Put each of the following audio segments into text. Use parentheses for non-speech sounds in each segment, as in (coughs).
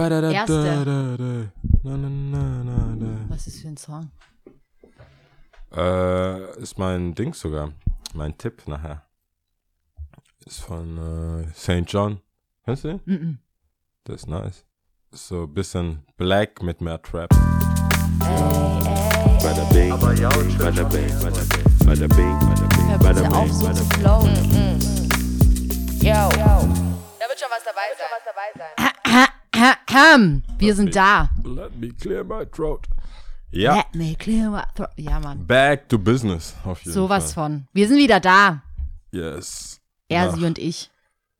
Erste. Was ist für ein Song? Äh, ist mein Ding sogar. Mein Tipp nachher. Ist von äh, St. John. Kennst du den? Mm -mm. Das ist nice. Ist so ein bisschen Black mit mehr Trap. Bada bing, bada bing, bada bing, bada bing, bada bing. Yo. Da wird schon was dabei sein. Wir sind da. Let me clear my throat. Ja, Let me clear my throat. Ja, Mann. back to business. Auf jeden Sowas Fall. von. Wir sind wieder da. Yes. Er, Nach- sie und ich.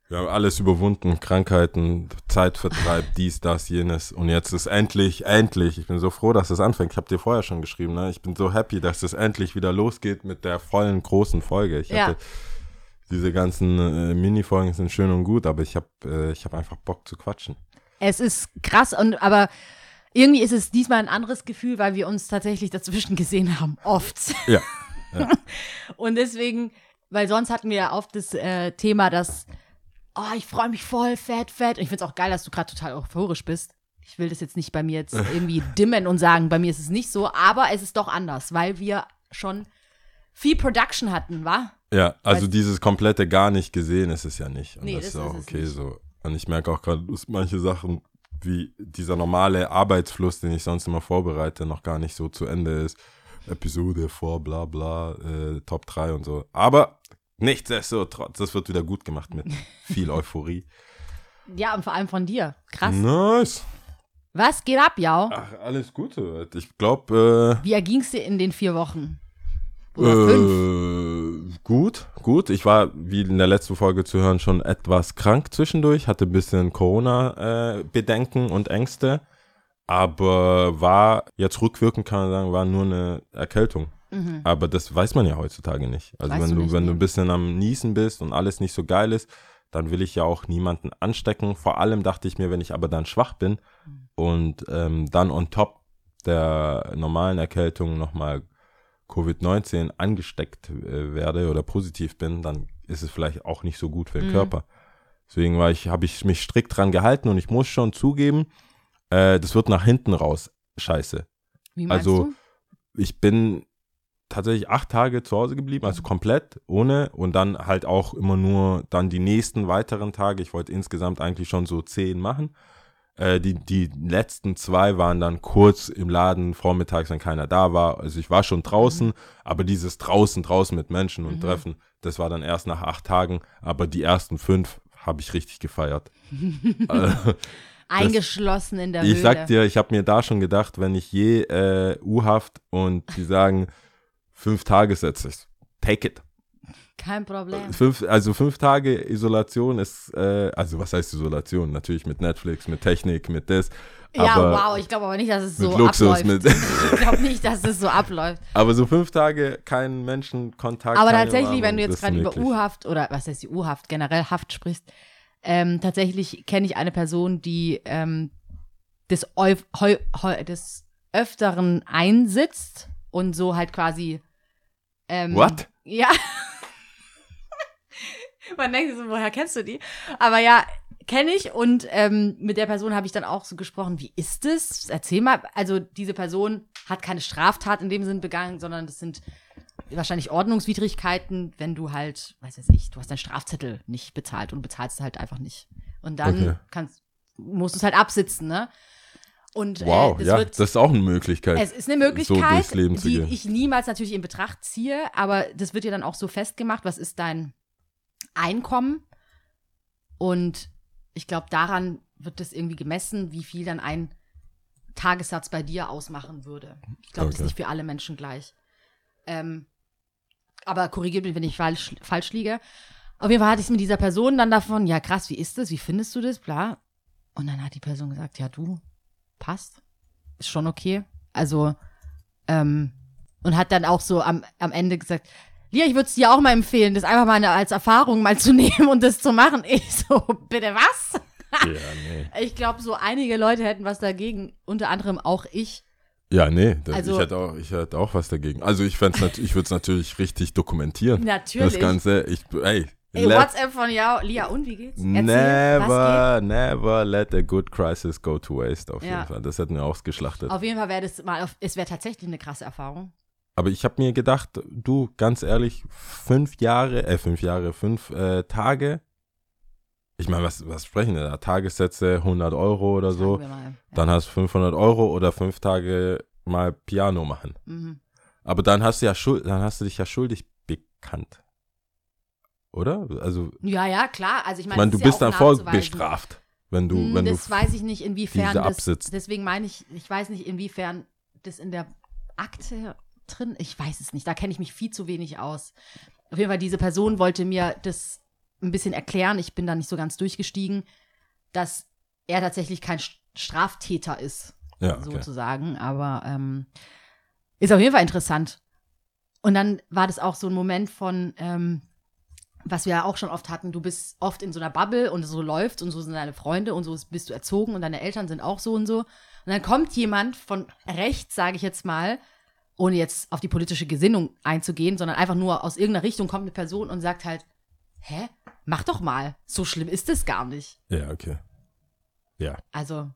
Wir haben alles überwunden, Krankheiten, Zeitvertreib, (laughs) dies, das, jenes. Und jetzt ist endlich, endlich, ich bin so froh, dass es anfängt. Ich habe dir vorher schon geschrieben, ne? Ich bin so happy, dass es endlich wieder losgeht mit der vollen, großen Folge. Ich Ja. hatte diese ganzen äh, Mini-Folgen sind schön und gut, aber ich habe äh, ich hab einfach Bock zu quatschen. Es ist krass und aber irgendwie ist es diesmal ein anderes Gefühl, weil wir uns tatsächlich dazwischen (laughs) gesehen haben. Oft. Ja. (laughs) Und deswegen, weil sonst hatten wir ja oft das äh, Thema, dass, oh, ich freue mich voll, fett, fett. Und ich finde es auch geil, dass du gerade total euphorisch bist. Ich will das jetzt nicht bei mir jetzt (laughs) irgendwie dimmen und sagen, bei mir ist es nicht so, aber es ist doch anders, weil wir schon viel Production hatten, wa? Ja, also Weißt- dieses komplette gar nicht gesehen ist es ja nicht. Und Nee, das, das ist auch ist okay nicht. so. Und ich merke auch gerade, dass manche Sachen wie dieser normale Arbeitsfluss, den ich sonst immer vorbereite, noch gar nicht so zu Ende ist. Episode vor, bla bla, äh, Top 3 und so. Aber nichtsdestotrotz, das wird wieder gut gemacht mit (laughs) viel Euphorie. Ja, und vor allem von dir. Krass. Nice. Was geht ab, Jau? Ach, alles Gute. Ich glaube, äh, Wie erging es dir in den vier Wochen? Oder fünf? Äh, gut, gut. Ich war, wie in der letzten Folge zu hören, schon etwas krank zwischendurch, hatte ein bisschen Corona-Bedenken und Ängste, aber war, jetzt rückwirkend kann man sagen, war nur eine Erkältung. Aber das weiß man ja heutzutage nicht. Also Weißt wenn du nicht, wenn du ein bisschen am Niesen bist und alles nicht so geil ist, dann will ich ja auch niemanden anstecken. Vor allem dachte ich mir, wenn ich aber dann schwach bin und ähm, dann on top der normalen Erkältung nochmal Covid-19 angesteckt äh, werde oder positiv bin, dann ist es vielleicht auch nicht so gut für den Mhm. Körper. Deswegen war ich, habe ich mich strikt dran gehalten und ich muss schon zugeben, äh, das wird nach hinten raus scheiße. Wie meinst also- du? Ich bin tatsächlich acht Tage zu Hause geblieben, also komplett ohne und dann halt auch immer nur dann die nächsten weiteren Tage. Ich wollte insgesamt eigentlich schon so zehn machen. Äh, die, die letzten zwei waren dann kurz im Laden vormittags, wenn keiner da war. Also ich war schon draußen, aber dieses draußen, draußen mit Menschen und Treffen, das war dann erst nach acht Tagen. Aber die ersten fünf habe ich richtig gefeiert. (laughs) Also, Eingeschlossen in der ich Höhle. sag dir, ich habe mir da schon gedacht, wenn ich je äh, U-Haft und die sagen, fünf Tagessätze, ich so, take it. Kein Problem. Fünf, also fünf Tage Isolation ist, äh, also was heißt Isolation? Natürlich mit Netflix, mit Technik, mit das. Ja, wow, ich glaube aber nicht, dass es so mit Luxus, abläuft. (laughs) ich glaube nicht, dass es so abläuft. aber so fünf Tage keinen Menschenkontakt. Aber tatsächlich, wenn Umarmung, du jetzt gerade über. U-Haft oder was heißt die U-Haft, generell Haft sprichst, ähm, tatsächlich kenne ich eine Person, die ähm, des, Eu heu heu des Öfteren einsitzt und so halt quasi. Ähm, What? Ja. Man denkt so, woher kennst du die? Aber ja, kenne ich und ähm, mit der Person habe ich dann auch so gesprochen, wie ist es? Erzähl mal. Also diese Person hat keine Straftat in dem Sinn begangen, sondern das sind wahrscheinlich Ordnungswidrigkeiten, wenn du halt, weiß weiß ich, du hast deinen Strafzettel nicht bezahlt und bezahlst es halt einfach nicht. Und dann Okay. kannst, musst du es halt absitzen, ne? Und Wow, äh, das ja, wird, das ist auch eine Möglichkeit. es ist eine so Möglichkeit, zu die ich niemals natürlich in Betracht ziehe, aber das wird ja dann auch so festgemacht, was ist dein Einkommen? Und ich glaube, daran wird das irgendwie gemessen, wie viel dann ein Tagessatz bei dir ausmachen würde. Ich glaube, das ist Okay. nicht für alle Menschen gleich. Ähm, aber korrigiert mich, wenn ich falsch, falsch liege. Auf jeden Fall hatte ich es mit dieser Person dann davon, ja krass, wie ist das, wie findest du das, bla. Und dann hat die Person gesagt, ja du, passt, ist schon okay. Also, ähm, und hat dann auch so am, am Ende gesagt, Lia, ich würde es dir auch mal empfehlen, das einfach mal als Erfahrung mal zu (laughs) nehmen und das zu machen. Ich so, bitte was? ja, nee. (laughs) Ich glaube, so einige Leute hätten was dagegen, unter anderem auch ich. Ja, nee, das, Also- ich, hätte auch, ich hätte auch was dagegen. Also ich ich würde es natürlich richtig dokumentieren. Natürlich. Das Ganze, ich, ey, Ey, Let- WhatsApp von ja, Lia, und wie geht's? Erzähl, was Never, never let a good crisis go to waste, auf Ja. jeden Fall. Das hätten wir ausgeschlachtet. geht? Auf jeden Fall wäre das mal, auf, es wäre tatsächlich eine krasse Erfahrung. Aber ich habe mir gedacht, du, ganz ehrlich, fünf Jahre, äh, fünf Jahre, fünf äh, Tage. Ich meine, was, was sprechen wir da? Tagessätze 100 Euro oder so. Mal. Ja. Dann hast du 500 Euro oder fünf Tage mal Piano machen. Mhm. Aber dann hast du ja schuld, dann hast du dich ja schuldig bekannt. Oder? Also, ja, ja, klar. Also ich ich meine, meine, das du ist ja bist auch dann voll nachzuweisen. bestraft, wenn du, Hm, wenn du das weiß ich nicht, inwiefern das, absitzt. deswegen meine ich, ich weiß nicht, inwiefern das in der Akte drin, ich weiß es nicht, da kenne ich mich viel zu wenig aus. Auf jeden Fall, diese Person wollte mir das ein bisschen erklären, ich bin da nicht so ganz durchgestiegen, dass er tatsächlich kein St- Straftäter ist, ja, okay. sozusagen, aber ähm, ist auf jeden Fall interessant. Und dann war das auch so ein Moment von, ähm, was wir ja auch schon oft hatten, du bist oft in so einer Bubble und so läuft und so sind deine Freunde und so bist du erzogen und deine Eltern sind auch so und so. Und dann kommt jemand von rechts, sage ich jetzt mal, ohne jetzt auf die politische Gesinnung einzugehen, sondern einfach nur aus irgendeiner Richtung kommt eine Person und sagt halt, hä, mach doch mal, so schlimm ist es gar nicht. Ja, okay. Ja. Also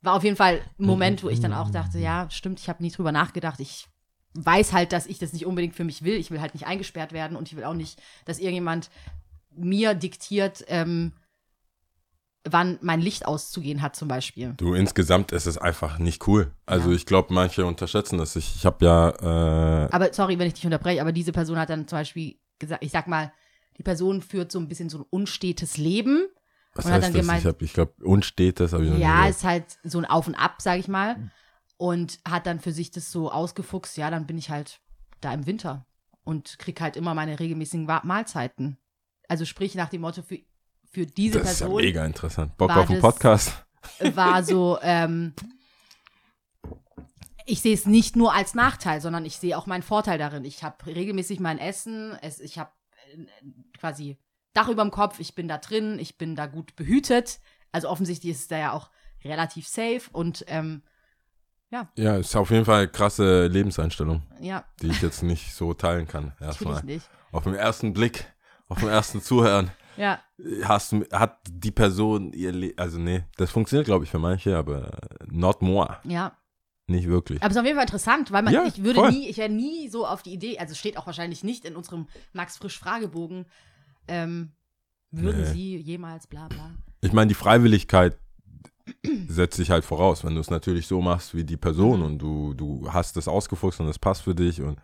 war auf jeden Fall ein Moment, wo ich dann auch dachte, ja, stimmt, ich habe nie drüber nachgedacht. Ich weiß halt, dass ich das nicht unbedingt für mich will. Ich will halt nicht eingesperrt werden und ich will auch nicht, dass irgendjemand mir diktiert, ähm, wann mein Licht auszugehen hat, zum Beispiel. Du, insgesamt ist es einfach nicht cool. Also Ja. ich glaube, manche unterschätzen das. Ich, ich habe ja, äh, Aber sorry, wenn ich dich unterbreche, aber diese Person hat dann zum Beispiel gesagt, ich sag mal, die Person führt so ein bisschen so ein unstetes Leben. was und hat heißt dann das? gemeint- ich habe, ich glaube, unstetes habe ich noch Ja, ist halt so ein Auf und Ab, sag ich mal. Und hat dann für sich das so ausgefuchst, ja, dann bin ich halt da im Winter und krieg halt immer meine regelmäßigen Mahlzeiten. Also sprich nach dem Motto, für, für diese Das ist ja Person mega interessant. Bock auf einen das- Podcast? (laughs) war so, ähm, ich sehe es nicht nur als Nachteil, sondern ich sehe auch meinen Vorteil darin. Ich habe regelmäßig mein Essen, es, ich habe äh, quasi Dach über dem Kopf, ich bin da drin, ich bin da gut behütet. Also offensichtlich ist es da ja auch relativ safe und ähm, Ja, ist auf jeden Fall eine krasse Lebenseinstellung, ja, die ich jetzt nicht so teilen kann. (laughs) Erstmal. Auf den ersten Blick, auf den ersten Zuhören, Ja, hast, du- hat die Person ihr Le also nee, das funktioniert, glaube ich, für manche, aber not more. ja. Nicht wirklich. Aber es ist auf jeden Fall interessant, weil man, Ja, ich würde voll. nie, ich wäre nie so auf die Idee, also steht auch wahrscheinlich nicht in unserem Max Frisch Fragebogen, ähm, würden Nee. Sie jemals bla bla. Ich meine, die Freiwilligkeit setzt sich halt voraus, wenn du es natürlich so machst wie die Person Mhm. und du, du hast das ausgefuchst und es passt für dich und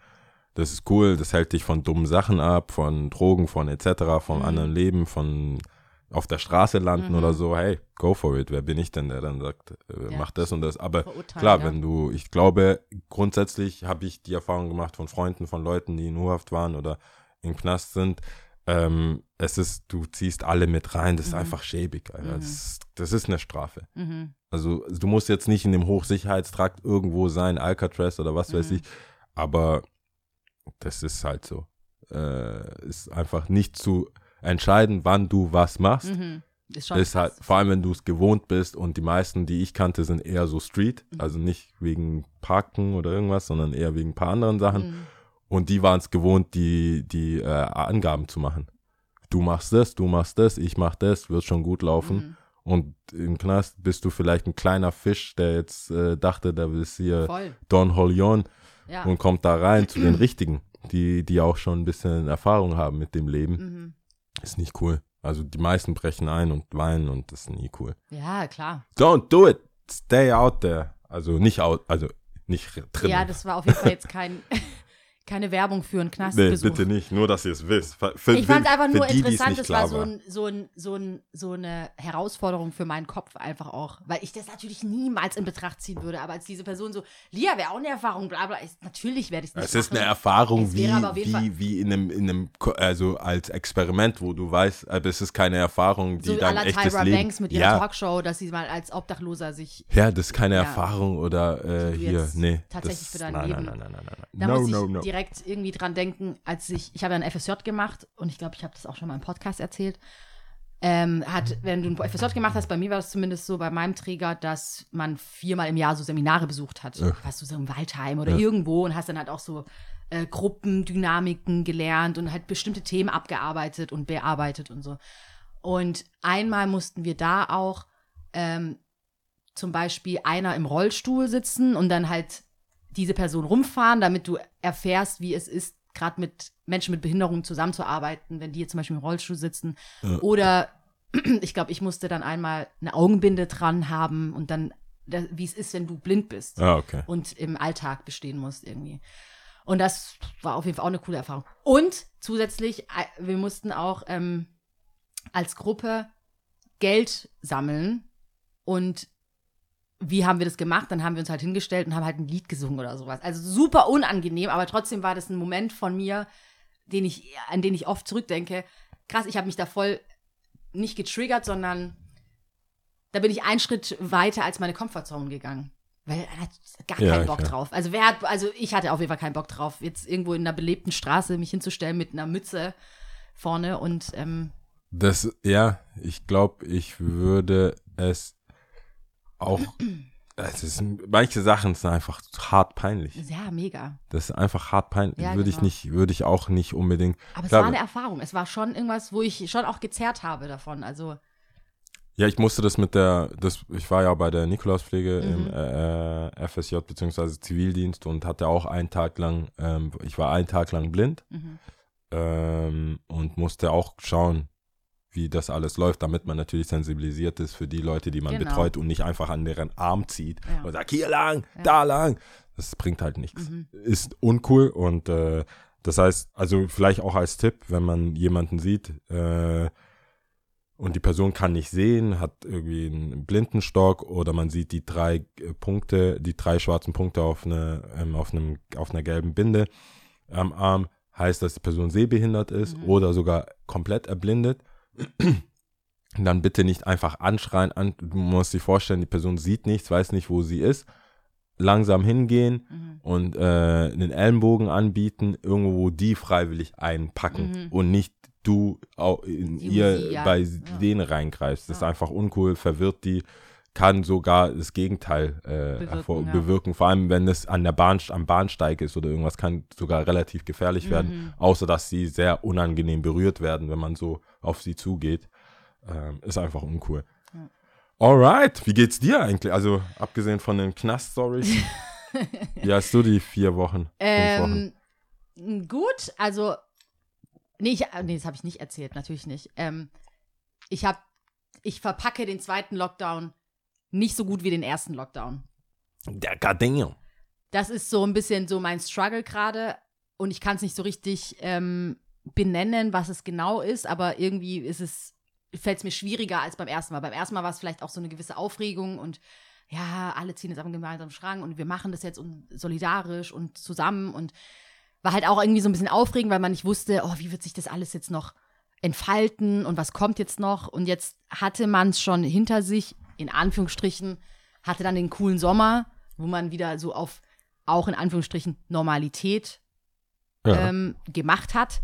das ist cool, das hält dich von dummen Sachen ab, von Drogen, von etc., vom Mhm. anderen Leben, von auf der Straße landen Mhm. oder so, hey, go for it, wer bin ich denn, der dann sagt, äh, Ja. mach das und das, aber klar, ja. wenn du, ich glaube, grundsätzlich habe ich die Erfahrung gemacht von Freunden, von Leuten, die in U-Haft waren oder im Knast sind, ähm, es ist, du ziehst alle mit rein, das ist Mhm. einfach schäbig, Alter. Mhm. Das, ist, das ist eine Strafe. Mhm. Also du musst jetzt nicht in dem Hochsicherheitstrakt irgendwo sein, Alcatraz oder was weiß Mhm. ich, aber das ist halt so. Äh, ist einfach nicht zu entscheiden, wann du was machst. Mhm. Ist Ist halt, vor allem wenn du es gewohnt bist und die meisten, die ich kannte, sind eher so Street, Mhm. also nicht wegen Parken oder irgendwas, sondern eher wegen ein paar anderen Sachen. Mhm. Und die waren es gewohnt, die, die äh, Angaben zu machen. Du machst das, du machst das, ich mach das, wird schon gut laufen. Mhm. Und im Knast bist du vielleicht ein kleiner Fisch, der jetzt äh, dachte, da ist hier Voll. Don Holion Ja. und kommt da rein zu den (clears throat) Richtigen, die, die auch schon ein bisschen Erfahrung haben mit dem Leben. Mhm. Ist nicht cool. Also die meisten brechen ein und weinen und das ist nie cool. Ja, klar. Don't do it. Stay out there. Also nicht out, also nicht drin. Ja, das war auf jeden Fall jetzt kein, (laughs) keine Werbung für einen Nee, Knastbesuch. bitte nicht. Nur, dass ihr es wisst. Für, Ich fand es einfach nur die, die es interessant, das war klar so, ein, so, ein, so, ein, so eine Herausforderung für meinen Kopf einfach auch. Weil ich das natürlich niemals in Betracht ziehen würde. Aber als diese Person so, Lia wäre auch eine Erfahrung, bla bla, ist, natürlich werde ich es nicht Es ist eine machen. Erfahrung wie, wie, wie in einem, in einem, also als Experiment, wo du weißt, aber es ist keine Erfahrung, die So la echtes Tyra Leben. Banks mit ihrer ja, Talkshow, dass sie mal als Obdachloser sich ja, das ist keine Ja. Erfahrung oder äh, hier, nee. tatsächlich das, für dein nein, Leben- Nein, nein, nein, nein, nein. Da no, muss ich no, no. Direkt irgendwie dran denken, als ich, ich habe ja ein FSJ gemacht und ich glaube, ich habe das auch schon mal im Podcast erzählt. Ähm, hat, wenn du ein FSJ gemacht hast, bei mir war das zumindest so bei meinem Träger, dass man viermal im Jahr so Seminare besucht hat. Ja. Warst du so im Waldheim oder Ja. irgendwo und hast dann halt auch so äh, Gruppendynamiken gelernt und halt bestimmte Themen abgearbeitet und bearbeitet und so. Und einmal mussten wir da auch ähm, zum Beispiel einer im Rollstuhl sitzen und dann halt diese Person rumfahren, damit du erfährst, wie es ist, gerade mit Menschen mit Behinderungen zusammenzuarbeiten, wenn die jetzt zum Beispiel im Rollstuhl sitzen. Oder (clears throat) ich glaube, ich musste dann einmal eine Augenbinde dran haben und dann, da- wie es ist, wenn du blind bist Ah, okay. und im Alltag bestehen musst irgendwie. Und das war auf jeden Fall auch eine coole Erfahrung. Und zusätzlich, äh, wir mussten auch ähm, als Gruppe Geld sammeln. Und wie haben wir das gemacht? Dann haben wir uns halt hingestellt und haben halt ein Lied gesungen oder sowas. Also super unangenehm, aber trotzdem war das ein Moment von mir, den ich, an den ich oft zurückdenke. Krass, ich habe mich da voll nicht getriggert, sondern da bin ich einen Schritt weiter als meine Comfortzone gegangen. Weil er hat gar Ja, keinen Bock klar. drauf. Also wer hat, also ich hatte auf jeden Fall keinen Bock drauf, jetzt irgendwo in einer belebten Straße mich hinzustellen mit einer Mütze vorne und ähm, Das, ja, ich glaube, ich würde es auch. Es ist, manche Sachen sind einfach hart peinlich. ja, mega. Das ist einfach hart peinlich. Ja, würde ich genau. nicht, würde ich auch nicht unbedingt. Aber es Klar, war eine Erfahrung. Es war schon irgendwas, wo ich schon auch gezerrt habe davon. Also, Ja, ich musste das mit der, das, ich war ja bei der Nikolauspflege Mhm. im äh, FSJ beziehungsweise Zivildienst und hatte auch einen Tag lang, ähm, ich war einen Tag lang blind mhm. ähm, und musste auch schauen, wie das alles läuft, damit man natürlich sensibilisiert ist für die Leute, die man Genau. betreut und nicht einfach an deren Arm zieht Ja. und sagt, hier lang, Ja. da lang. Das bringt halt nichts. Mhm. Ist uncool und äh, das heißt, also vielleicht auch als Tipp, wenn man jemanden sieht äh, und die Person kann nicht sehen, hat irgendwie einen Blindenstock oder man sieht die drei äh, Punkte, die drei schwarzen Punkte auf, eine, ähm, auf, einem, auf einer gelben Binde am Arm, heißt, dass die Person sehbehindert ist Mhm. oder sogar komplett erblindet. Dann bitte nicht einfach anschreien. An, du musst dir vorstellen, die Person sieht nichts, weiß nicht, wo sie ist. Langsam hingehen Mhm. und äh, einen Ellenbogen anbieten, irgendwo wo die freiwillig einpacken Mhm. und nicht du in Die, ihr sie, ja. bei Ja. denen reingreifst. Das ist Ja. einfach uncool, verwirrt die, kann sogar das Gegenteil äh, Bewirken, ja. bewirken. Vor allem, wenn es an der Bahn, am Bahnsteig ist oder irgendwas, kann sogar relativ gefährlich werden, Mhm. außer dass sie sehr unangenehm berührt werden, wenn man so auf sie zugeht. Ähm, ist einfach uncool. Ja. Alright, wie geht's dir eigentlich? Also, abgesehen von den Knast-Stories. (laughs) wie hast du die vier Wochen? Fünf Wochen? Ähm, gut, also, nee, ich, nee das habe ich nicht erzählt, natürlich nicht. Ähm, ich habe, ich verpacke den zweiten Lockdown nicht so gut wie den ersten Lockdown. Der Goddamn. Das ist so ein bisschen so mein Struggle gerade und ich kann es nicht so richtig ähm, benennen, was es genau ist, aber irgendwie ist es, fällt es mir schwieriger als beim ersten Mal. Beim ersten Mal war es vielleicht auch so eine gewisse Aufregung und ja, alle ziehen jetzt am gemeinsamen Strang und wir machen das jetzt und solidarisch und zusammen und war halt auch irgendwie so ein bisschen aufregend, weil man nicht wusste, oh, wie wird sich das alles jetzt noch entfalten und was kommt jetzt noch und jetzt hatte man es schon hinter sich, in Anführungsstrichen, hatte dann den coolen Sommer, wo man wieder so auf auch in Anführungsstrichen Normalität Ja. ähm, gemacht hat.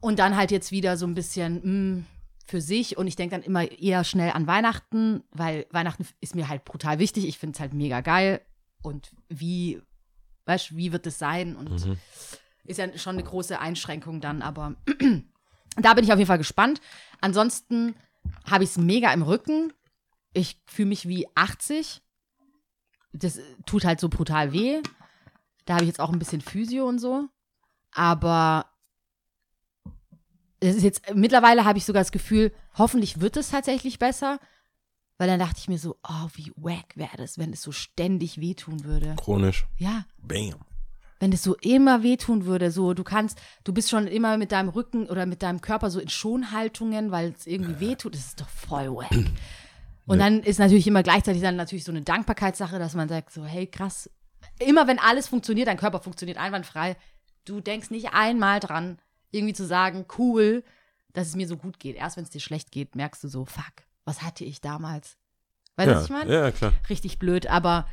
Und dann halt jetzt wieder so ein bisschen mh, für sich. Und ich denke dann immer eher schnell an Weihnachten, weil Weihnachten ist mir halt brutal wichtig. Ich finde es halt mega geil. Und wie, weißt du, wie wird es sein? Und Mhm. ist ja schon eine große Einschränkung dann, aber (clears throat) da bin ich auf jeden Fall gespannt. Ansonsten habe ich es mega im Rücken. Ich fühle mich wie 80. Das äh, tut halt so brutal weh. Da habe ich jetzt auch ein bisschen Physio und so. Aber es ist jetzt, mittlerweile habe ich sogar das Gefühl, hoffentlich wird es tatsächlich besser. Weil dann dachte ich mir so, oh, wie wack wäre das, wenn es so ständig wehtun würde. Chronisch. Ja, Bam. wenn es so immer wehtun würde, so du kannst, du bist schon immer mit deinem Rücken oder mit deinem Körper so in Schonhaltungen, weil es irgendwie wehtut, das ist doch voll wack. Und dann ist natürlich immer gleichzeitig dann natürlich so eine Dankbarkeitssache, dass man sagt so, hey krass, immer wenn alles funktioniert, dein Körper funktioniert einwandfrei, du denkst nicht einmal dran, irgendwie zu sagen, cool, dass es mir so gut geht. Erst wenn es dir schlecht geht, merkst du so, fuck, was hatte ich damals? Weißt du, Ja, was ich meine? ja, klar. richtig blöd, aber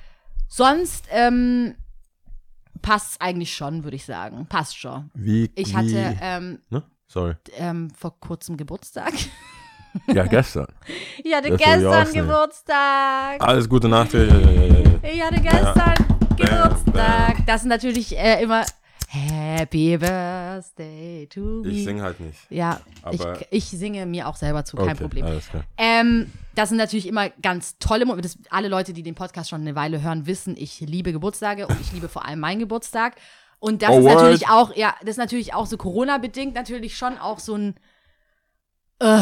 sonst ähm, passt es eigentlich schon, würde ich sagen. Passt schon. Wie, Ich hatte ähm, ne? Sorry. ähm, vor kurzem Geburtstag. (laughs) Ja, gestern. Ich hatte Das gestern. Geburtstag. Alles Gute Nacht. Ja, ja, ja, ja. Ich hatte gestern Geburtstag. Das ist natürlich äh, immer Happy Birthday to me. Ich singe halt nicht. Ja, Aber- ich, ich singe mir auch selber zu, kein Okay, Problem. Alles klar. Ähm, das sind natürlich immer ganz tolle Momente. Das, alle Leute, die den Podcast schon eine Weile hören, wissen, ich liebe Geburtstage und ich liebe vor allem meinen Geburtstag. Und das Oh, ist natürlich auch, ja, das ist natürlich auch so Corona-bedingt natürlich schon auch so ein. Äh,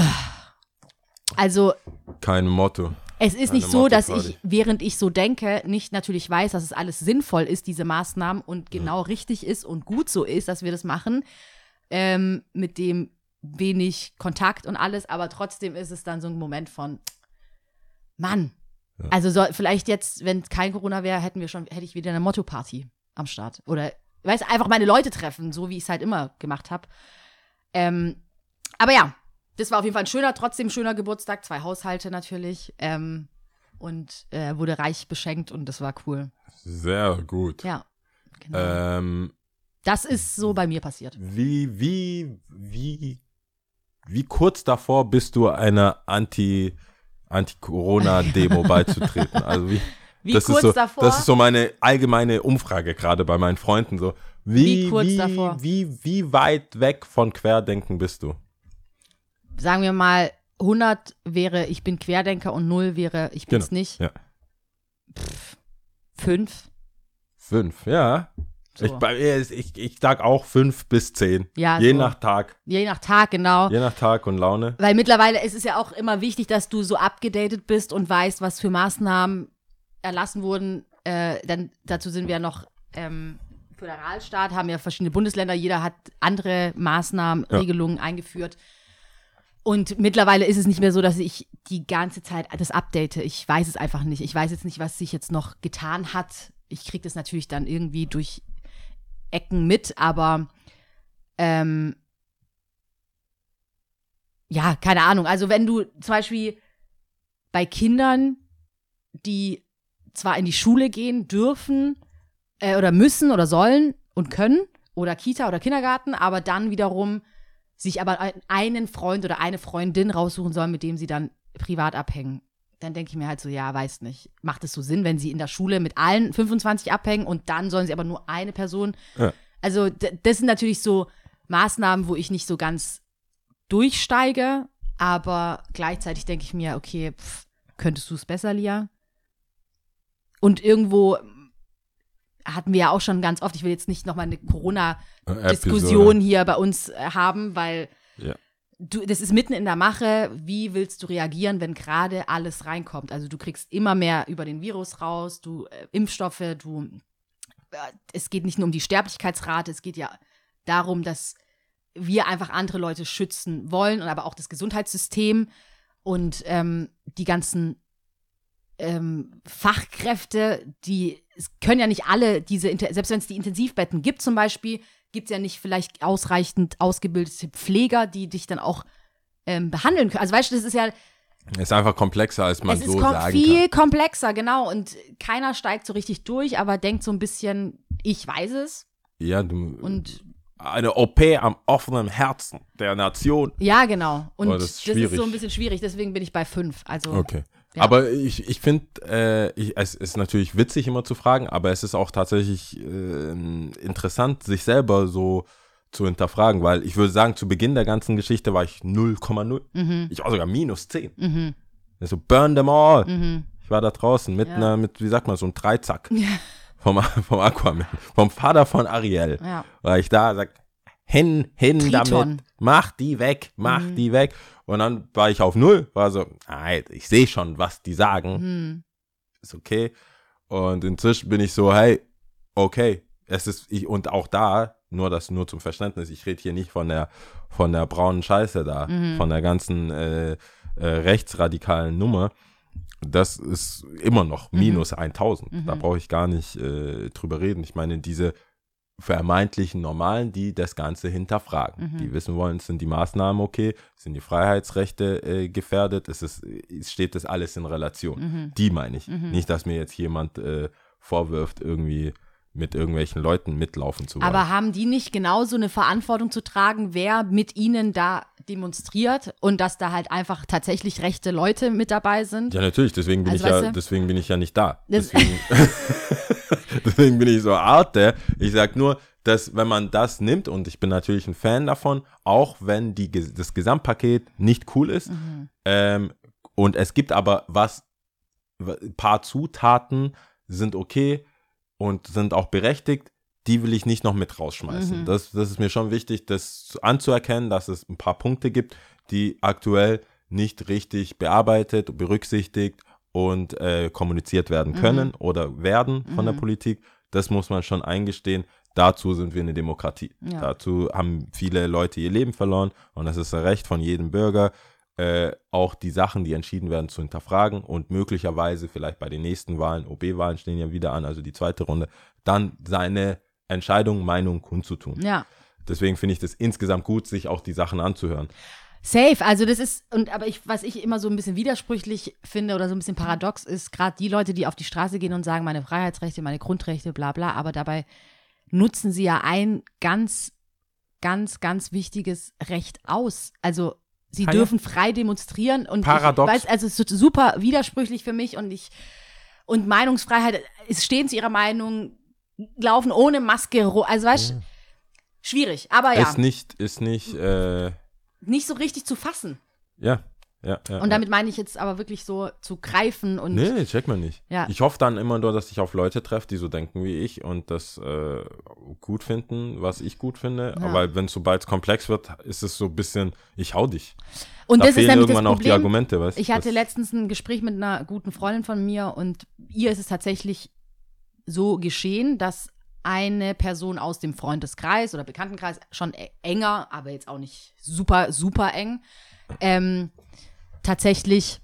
also, Kein Motto. es ist nicht so, dass ich, während ich so denke, nicht natürlich weiß, dass es alles sinnvoll ist, diese Maßnahmen und genau richtig ist und gut so ist, dass wir das machen. Ähm, mit dem wenig Kontakt und alles, aber trotzdem ist es dann so ein Moment von Mann. Also so, vielleicht jetzt, wenn kein Corona wäre, hätten wir schon, hätte ich wieder eine Motto-Party am Start. Oder weißt du, einfach meine Leute treffen, so wie ich es halt immer gemacht habe. Ähm, aber ja, das war auf jeden Fall ein schöner, trotzdem schöner Geburtstag. Zwei Haushalte natürlich. Ähm, und äh, wurde reich beschenkt und das war cool. Sehr gut. Ja. Genau. Ähm, das ist so bei mir passiert. wie, wie, wie, wie kurz davor bist du einer Anti, Anti-Corona-Demo (laughs) beizutreten? Also wie, Wie das kurz ist so, davor? Das ist so meine allgemeine Umfrage gerade bei meinen Freunden. So, wie, Wie kurz wie, davor? Wie, wie weit weg von Querdenken bist du? Sagen wir mal, 100 wäre, ich bin Querdenker und 0 wäre, ich bin's Genau, nicht. ja. Fünf. Fünf, ja. So. Ich, ich, ich sag auch fünf bis zehn. Ja, Je so. nach Tag. Je nach Tag, genau. Je nach Tag und Laune. Weil mittlerweile ist es ja auch immer wichtig, dass du so abgedatet bist und weißt, was für Maßnahmen erlassen wurden. Äh, dann, dazu sind wir ja noch ähm, Föderalstaat, haben ja verschiedene Bundesländer, jeder hat andere Maßnahmen, Ja. Regelungen eingeführt. Und mittlerweile ist es nicht mehr so, dass ich die ganze Zeit das update. Ich weiß es einfach nicht. Ich weiß jetzt nicht, was sich jetzt noch getan hat. Ich kriege das natürlich dann irgendwie durch Ecken mit, aber ähm, ja, keine Ahnung. Also wenn du zum Beispiel bei Kindern, die zwar in die Schule gehen dürfen äh, oder müssen oder sollen und können oder Kita oder Kindergarten, aber dann wiederum sich aber ein- einen Freund oder eine Freundin raussuchen sollen, mit dem sie dann privat abhängen. Dann denke ich mir halt so, ja, weiß nicht. Macht es so Sinn, wenn sie in der Schule mit allen 25 abhängen und dann sollen sie aber nur eine Person? Ja. Also das sind natürlich so Maßnahmen, wo ich nicht so ganz durchsteige, aber gleichzeitig denke ich mir, okay, pff, könntest du es besser, Lia? Und irgendwo hatten wir ja auch schon ganz oft, ich will jetzt nicht nochmal eine Corona-Diskussion hier bei uns äh, haben, weil Ja. du, das ist mitten in der Mache. Wie willst du reagieren, wenn gerade alles reinkommt? Also du kriegst immer mehr über den Virus raus, du äh, Impfstoffe, du äh, es geht nicht nur um die Sterblichkeitsrate, es geht ja darum, dass wir einfach andere Leute schützen wollen und aber auch das Gesundheitssystem und ähm, die ganzen ähm, Fachkräfte, die es können ja nicht alle diese, selbst wenn es die Intensivbetten gibt zum Beispiel, gibt es ja nicht vielleicht ausreichend ausgebildete Pfleger, die dich dann auch ähm, behandeln können. Also weißt du, das ist ja, Ist einfach komplexer, als man es ist so sagen viel kann. komplexer, genau. Und keiner steigt so richtig durch, aber denkt so ein bisschen, ich weiß es. Ja, du, Und eine OP am offenen Herzen der Nation. ja, genau. Und Oh, das, das ist ist, schwierig. so ein bisschen schwierig, deswegen bin ich bei fünf. Also Okay. Ja. Aber ich, ich finde, äh, ich- es ist natürlich witzig immer zu fragen, aber es ist auch tatsächlich äh, interessant, sich selber so zu hinterfragen, weil ich würde sagen, zu Beginn der ganzen Geschichte war ich 0,0. Mhm. Ich war sogar minus 10. So, burn them all. Mhm. Ich war da draußen mit Ja. einer, mit, wie sagt man, so einem Dreizack vom, vom Aquaman, vom Vater von Ariel. Ja. War ich da, sag, hin, hin Triton. damit, mach die weg, mach Mhm. die weg. Und dann war ich auf Null, war so, nein, ich sehe schon, was die sagen, Hm. ist okay. Und inzwischen bin ich so, hey, okay, es ist, ich, und auch da, nur das nur zum Verständnis, ich rede hier nicht von der, von der braunen Scheiße da, Mhm. von der ganzen äh, äh, rechtsradikalen Nummer. Das ist immer noch Mhm. minus 1000. Da brauche ich gar nicht äh, drüber reden. Ich meine, diese vermeintlichen Normalen, die das Ganze hinterfragen. Mhm. Die wissen wollen, sind die Maßnahmen okay, sind die Freiheitsrechte äh, gefährdet, ist es, steht das alles in Relation. Mhm. Die meine ich. Nicht, dass mir jetzt jemand äh, vorwirft, irgendwie mit irgendwelchen Leuten mitlaufen zu wollen. Aber haben die nicht genauso eine Verantwortung zu tragen, wer mit ihnen da demonstriert und dass da halt einfach tatsächlich rechte Leute mit dabei sind? ja, natürlich, deswegen bin Also, ich ja, du? deswegen bin ich ja nicht da. Deswegen, (laughs) deswegen bin ich so Arte. Ich sag nur, dass wenn man das nimmt, und ich bin natürlich ein Fan davon, auch wenn die, das Gesamtpaket nicht cool ist, Mhm. ähm, und es gibt aber was, ein paar Zutaten sind okay und sind auch berechtigt, die will ich nicht noch mit rausschmeißen. Mhm. Das, das ist mir schon wichtig, das anzuerkennen, dass es ein paar Punkte gibt, die aktuell nicht richtig bearbeitet, berücksichtigt und äh, kommuniziert werden Mhm. können oder werden von der Politik. Das muss man schon eingestehen. Dazu sind wir eine Demokratie. Ja. Dazu haben viele Leute ihr Leben verloren und das ist ein Recht von jedem Bürger, äh, auch die Sachen, die entschieden werden, zu hinterfragen und möglicherweise vielleicht bei den nächsten Wahlen, OB-Wahlen stehen ja wieder an, also die zweite Runde, dann seine Entscheidung, Meinung kundzutun. Ja. Deswegen finde ich das insgesamt gut, sich auch die Sachen anzuhören. Safe, also das ist, und aber ich, was ich immer so ein bisschen widersprüchlich finde oder so ein bisschen paradox ist, gerade die Leute, die auf die Straße gehen und sagen, meine Freiheitsrechte, meine Grundrechte, bla bla, aber dabei nutzen sie ja ein ganz, ganz, ganz wichtiges Recht aus. Also sie ja. dürfen frei demonstrieren und Paradox. ich weiß, also es ist super widersprüchlich für mich und ich und Meinungsfreiheit, es stehen zu ihrer Meinung, laufen ohne Maske, ro- also weißt du, schwierig, aber ja, Ist nicht, ist nicht, äh, nicht so richtig zu fassen. ja, ja, ja. Und damit meine ich jetzt aber wirklich so zu greifen und Nee, check mal nicht. Ja. Ich hoffe dann immer nur, dass ich auf Leute treffe, die so denken wie ich und das äh, gut finden, was ich gut finde. Ja. Aber wenn sobald es komplex wird, ist es so ein bisschen, ich hau dich. und da das ist fehlen nämlich das irgendwann auch die Problem. Argumente, weißt Ich hatte das, letztens ein Gespräch mit einer guten Freundin von mir und ihr ist es tatsächlich so geschehen, dass eine Person aus dem Freundeskreis oder Bekanntenkreis schon e- enger, aber jetzt auch nicht super, super eng, ähm, tatsächlich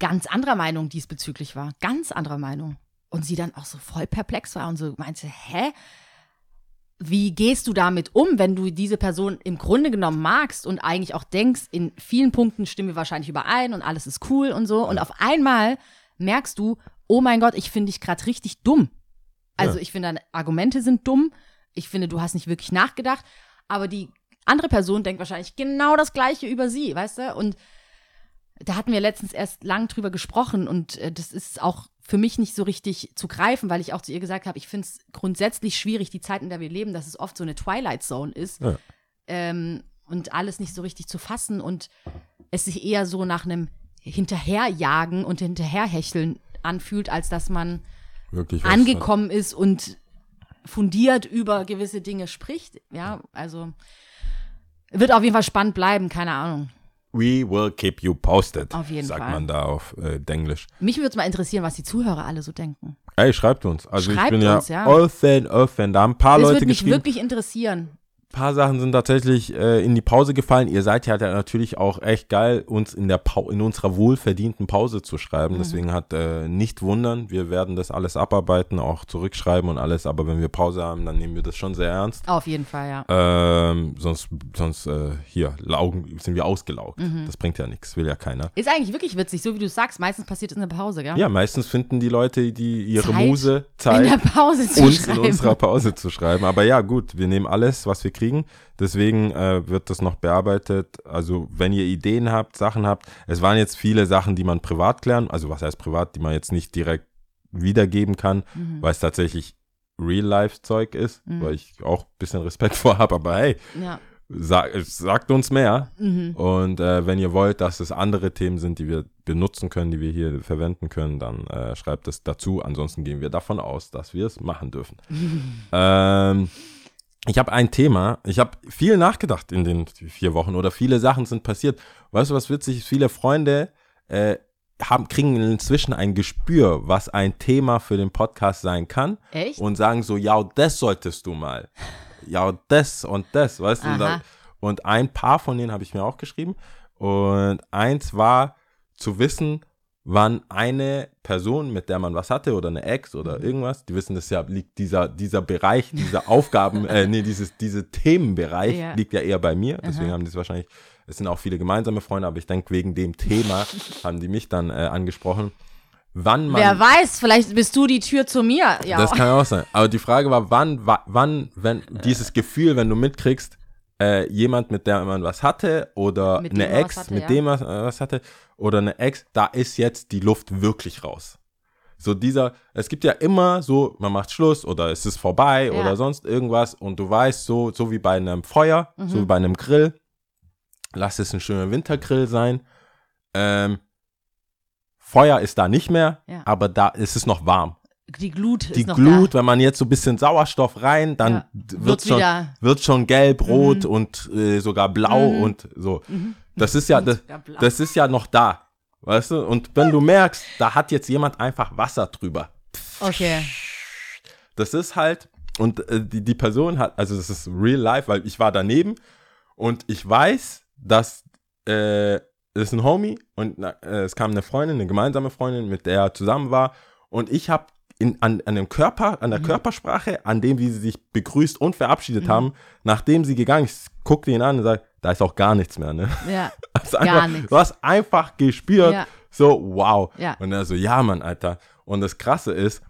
ganz anderer Meinung diesbezüglich war. Ganz anderer Meinung. Und sie dann auch so voll perplex war und so meinte, hä? Wie gehst du damit um, wenn du diese Person im Grunde genommen magst und eigentlich auch denkst, in vielen Punkten stimmen wir wahrscheinlich überein und alles ist cool und so. Und auf einmal merkst du, oh mein Gott, ich finde dich gerade richtig dumm. Also Ja. ich finde, deine Argumente sind dumm. Ich finde, du hast nicht wirklich nachgedacht. Aber die andere Person denkt wahrscheinlich genau das Gleiche über sie, weißt du? Und da hatten wir letztens erst lang drüber gesprochen und äh, das ist auch für mich nicht so richtig zu greifen, weil ich auch zu ihr gesagt habe, ich finde es grundsätzlich schwierig, die Zeit, in der wir leben, dass es oft so eine Twilight Zone ist Ja. ähm, und alles nicht so richtig zu fassen und es sich eher so nach einem Hinterherjagen und Hinterherhecheln anfühlt, als dass man wirklich angekommen ist und fundiert über gewisse Dinge spricht. Ja, also wird auf jeden Fall spannend bleiben, keine Ahnung. We will keep you posted. Auf jeden sagt Fall. man da auf äh, Denglisch. Mich würde es mal interessieren, was die Zuhörer alle so denken. Ey, schreibt uns. Also ich Schreibt bin ja, uns, ja. all fan, all fan. Da haben ein paar Das Leute würde mich geschrieben. wirklich interessieren. Ein paar Sachen sind tatsächlich äh, in die Pause gefallen. Ihr seid ja natürlich auch echt geil, uns in der Pau in unserer wohlverdienten Pause zu schreiben. Mhm. Deswegen hat äh, nicht wundern, wir werden das alles abarbeiten, auch zurückschreiben und alles. Aber wenn wir Pause haben, dann nehmen wir das schon sehr ernst. Auf jeden Fall, ja. Ähm, sonst sonst äh, hier laugen, sind wir ausgelaugt. Mhm. Das bringt ja nichts, will ja keiner. Ist eigentlich wirklich witzig, so wie du sagst. Meistens passiert es in der Pause, gell? Ja, meistens finden die Leute, die ihre Zeit Muse In Zeit der Pause zu uns schreiben. in unserer Pause zu schreiben. Aber ja, gut, wir nehmen alles, was wir kriegen. Deswegen äh, wird das noch bearbeitet. Also, wenn ihr Ideen habt, Sachen habt, es waren jetzt viele Sachen, die man privat klären, also was heißt privat, die man jetzt nicht direkt wiedergeben kann, Mhm. weil es tatsächlich Real-Life-Zeug ist, Mhm. weil ich auch ein bisschen Respekt (laughs) vor habe. Aber hey, ja. sag, sagt uns mehr. Mhm. Und äh, wenn ihr wollt, dass es andere Themen sind, die wir benutzen können, die wir hier verwenden können, dann äh, schreibt es dazu. Ansonsten gehen wir davon aus, dass wir es machen dürfen. (laughs) ähm, ich habe ein Thema. Ich habe viel nachgedacht in den vier Wochen oder viele Sachen sind passiert. Weißt du, was witzig ist? Viele Freunde äh, haben, kriegen inzwischen ein Gespür, was ein Thema für den Podcast sein kann Echt? und sagen so, ja, das solltest du mal. Ja, das und das, weißt du? Aha. und ein paar von denen habe ich mir auch geschrieben. Und eins war zu wissen, wann eine Person, mit der man was hatte oder eine Ex Mhm. oder irgendwas, die wissen das ja, liegt dieser, dieser Bereich, dieser Aufgaben, äh, nee, dieses, diese Themenbereich Ja. liegt ja eher bei mir. Deswegen Aha. haben die es wahrscheinlich, es sind auch viele gemeinsame Freunde, aber ich denke, wegen dem Thema (laughs) haben die mich dann äh, angesprochen. Wann man. Wer weiß, vielleicht bist du die Tür zu mir. Ja. Das kann auch sein. Aber die Frage war, wann, wa- wann, wenn dieses Gefühl, wenn du mitkriegst, äh, jemand, mit der man was hatte oder Mit eine Ex, hatte, mit ja. dem man äh, was hatte oder eine Ex, da ist jetzt die Luft wirklich raus. So dieser, es gibt ja immer so, man macht Schluss oder es ist vorbei Ja. oder sonst irgendwas und du weißt so, so wie bei einem Feuer, Mhm. so wie bei einem Grill, lass es ein schöner Wintergrill sein. Ähm, Feuer ist da nicht mehr, Ja. aber da ist es noch warm. Die Glut Die ist noch Glut, da. wenn man jetzt so ein bisschen Sauerstoff rein, dann Ja. wird schon, wieder- wird schon gelb, rot und äh, sogar blau Mhm. und so. Das ist ja, das, das ist ja noch da. Weißt du? Und wenn du merkst, da hat jetzt jemand einfach Wasser drüber. Okay. Das ist halt, und äh, die, die Person hat, also das ist real life, weil ich war daneben und ich weiß, dass äh, das ist ein Homie und äh, es kam eine Freundin, eine gemeinsame Freundin, mit der er zusammen war und ich habe in, an, an dem Körper, an der Körpersprache, an dem, wie sie sich begrüßt und verabschiedet haben, nachdem sie gegangen ist, guckte ihn an und sagt, da ist auch gar nichts mehr, ne? Ja. (laughs) Hast einfach, Gar nichts. Du hast einfach gespürt, Ja. so, wow. Ja. Und er so, ja, Mann, Alter. Und das Krasse ist,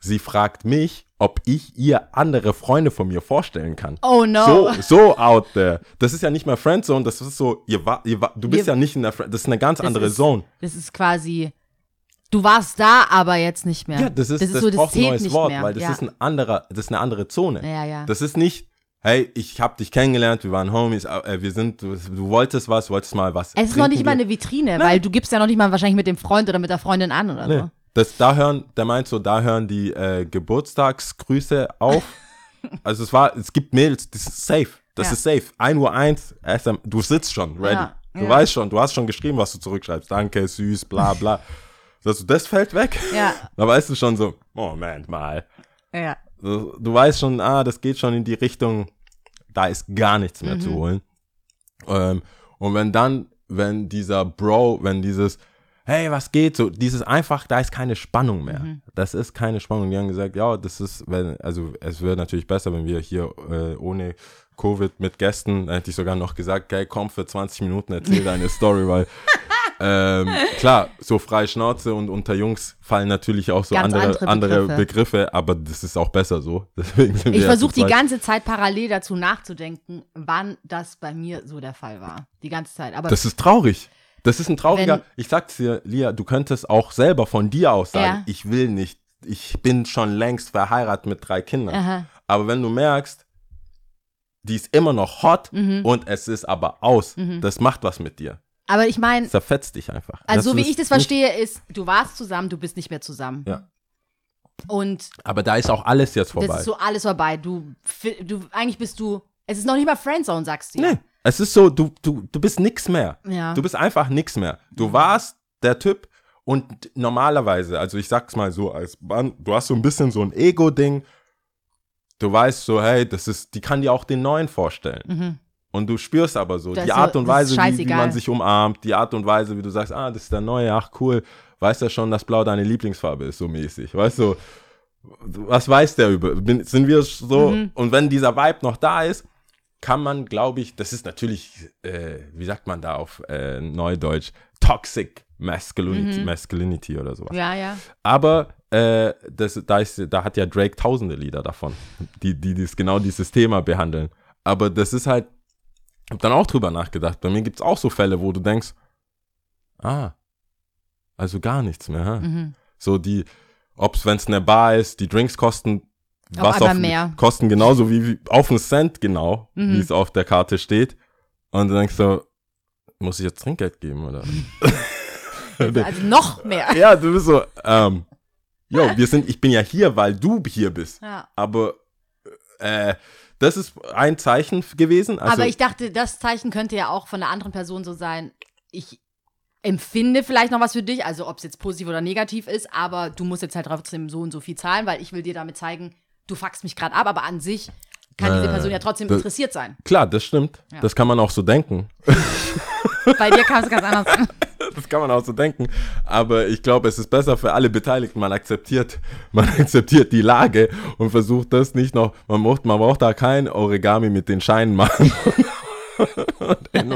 sie fragt mich, ob ich ihr andere Freunde von mir vorstellen kann. Oh no. So, so out there. Das ist ja nicht mehr Friendzone, das ist so, ihr war, ihr war, du bist Wir- ja nicht in der Friend, das ist eine ganz andere ist, Zone. Das ist quasi, du warst da, aber jetzt nicht mehr. Ja, das ist, das so, das braucht ein neues Wort, mehr. weil das ja. ist ein anderer, das ist eine andere Zone. Ja, ja. Das ist nicht, hey, ich hab dich kennengelernt, wir waren Homies, äh, wir sind, du, du wolltest was, wolltest mal was. es ist noch nicht mal eine Vitrine, weil du gibst ja noch nicht mal wahrscheinlich mit dem Freund oder mit der Freundin an oder Nee. so. Das, da hören, der meint so, da hören die äh, Geburtstagsgrüße auf. (laughs) also es war, es gibt Mails, das ist safe. Das Ja. ist safe. 1 Uhr 1, SM, du sitzt schon, ready. Ja, Du ja. weißt schon, du hast schon geschrieben, was du zurückschreibst. Danke, süß, bla bla. (laughs) das, das fällt weg. Ja, (laughs) Da weißt du schon so, Moment mal. ja. Du, du weißt schon, ah, das geht schon in die Richtung, da ist gar nichts mehr Mhm. zu holen. Ähm, und wenn dann, wenn dieser Bro, wenn dieses, hey, was geht, so dieses einfach, da ist keine Spannung mehr. Mhm. Das ist keine Spannung. Die haben gesagt, ja, das ist, wenn, also es wäre natürlich besser, wenn wir hier äh, ohne Covid mit Gästen, da hätte ich sogar noch gesagt, geil, komm für 20 Minuten, erzähl (laughs) deine Story, weil ähm, (laughs) klar, so freie Schnauze und unter Jungs fallen natürlich auch so andere, andere andere Begriffe. Begriffe. aber das ist auch besser so. (laughs) Ich versuche die ganze Zeit parallel dazu nachzudenken, wann das bei mir so der Fall war. Die ganze Zeit. Aber Das ist traurig. Das ist ein trauriger. Wenn- ich sag's dir, Lia, du könntest auch selber von dir aus sagen, Ja. ich will nicht. Ich bin schon längst verheiratet mit drei Kindern. Aha. Aber wenn du merkst, die ist immer noch hot Mhm. und es ist aber aus, das macht was mit dir. Aber ich meine, zerfetzt dich einfach. also so wie ich das verstehe, ist, du warst zusammen, du bist nicht mehr zusammen. Ja. Und Aber da ist auch alles jetzt vorbei. das ist so alles vorbei. Du, du, eigentlich bist du, es ist noch nicht mal Friendzone, sagst du. Nee, es ist so, du, du, du bist nix mehr. Ja. Du bist einfach nix mehr. Du warst der Typ und normalerweise, also ich sag's mal so, als Mann, du hast so ein bisschen so ein Ego-Ding. Du weißt so, hey, das ist, die kann dir auch den neuen vorstellen. Und du spürst aber so, Mhm. Das die Art und Weise, wie, wie man sich umarmt, die Art und Weise, wie du sagst, ah, das ist der neue, ach cool, weißt ja schon, dass Blau deine Lieblingsfarbe ist, so mäßig. Weißt du, was weiß der über? Bin, sind wir so? Mhm. Und wenn dieser Vibe noch da ist, kann man, glaube ich, das ist natürlich, äh, wie sagt man da auf äh, Neudeutsch, Toxic Masculinity, Masculinity oder sowas. Mhm. Ja, ja. Aber äh, das, da, ist, da hat ja Drake tausende Lieder davon, die, die, dies, genau dieses Thema behandeln. Aber das ist halt, habe dann auch drüber nachgedacht. Bei mir gibt es auch so Fälle, wo du denkst, ah, also gar nichts mehr. Mhm. So die, ob es, wenn es eine Bar ist, die Drinks kosten was auf, mehr. kosten genauso wie, wie auf einen Cent genau, Mhm. wie es auf der Karte steht. Und du denkst so, muss ich jetzt Trinkgeld geben oder? (laughs) Also noch mehr. ja, du bist so, ähm, jo, wir sind, ich bin ja hier, weil du hier bist. Ja. Aber äh, das ist ein Zeichen gewesen. Also, Aber ich dachte, das Zeichen könnte ja auch von der anderen Person so sein. Ich empfinde vielleicht noch was für dich, also ob es jetzt positiv oder negativ ist, aber du musst jetzt halt trotzdem so und so viel zahlen, weil ich will dir damit zeigen, du fuckst mich gerade ab, aber an sich kann diese Äh, Person ja trotzdem das- interessiert sein. klar, das stimmt. Ja. Das kann man auch so denken. Bei dir kam es ganz anders. (laughs) (laughs) Das kann man auch so denken. Aber ich glaube, es ist besser für alle Beteiligten. Man akzeptiert, (laughs) man akzeptiert die Lage und versucht das nicht noch. Man braucht, man braucht da kein Origami mit den Scheinen machen. (laughs) und,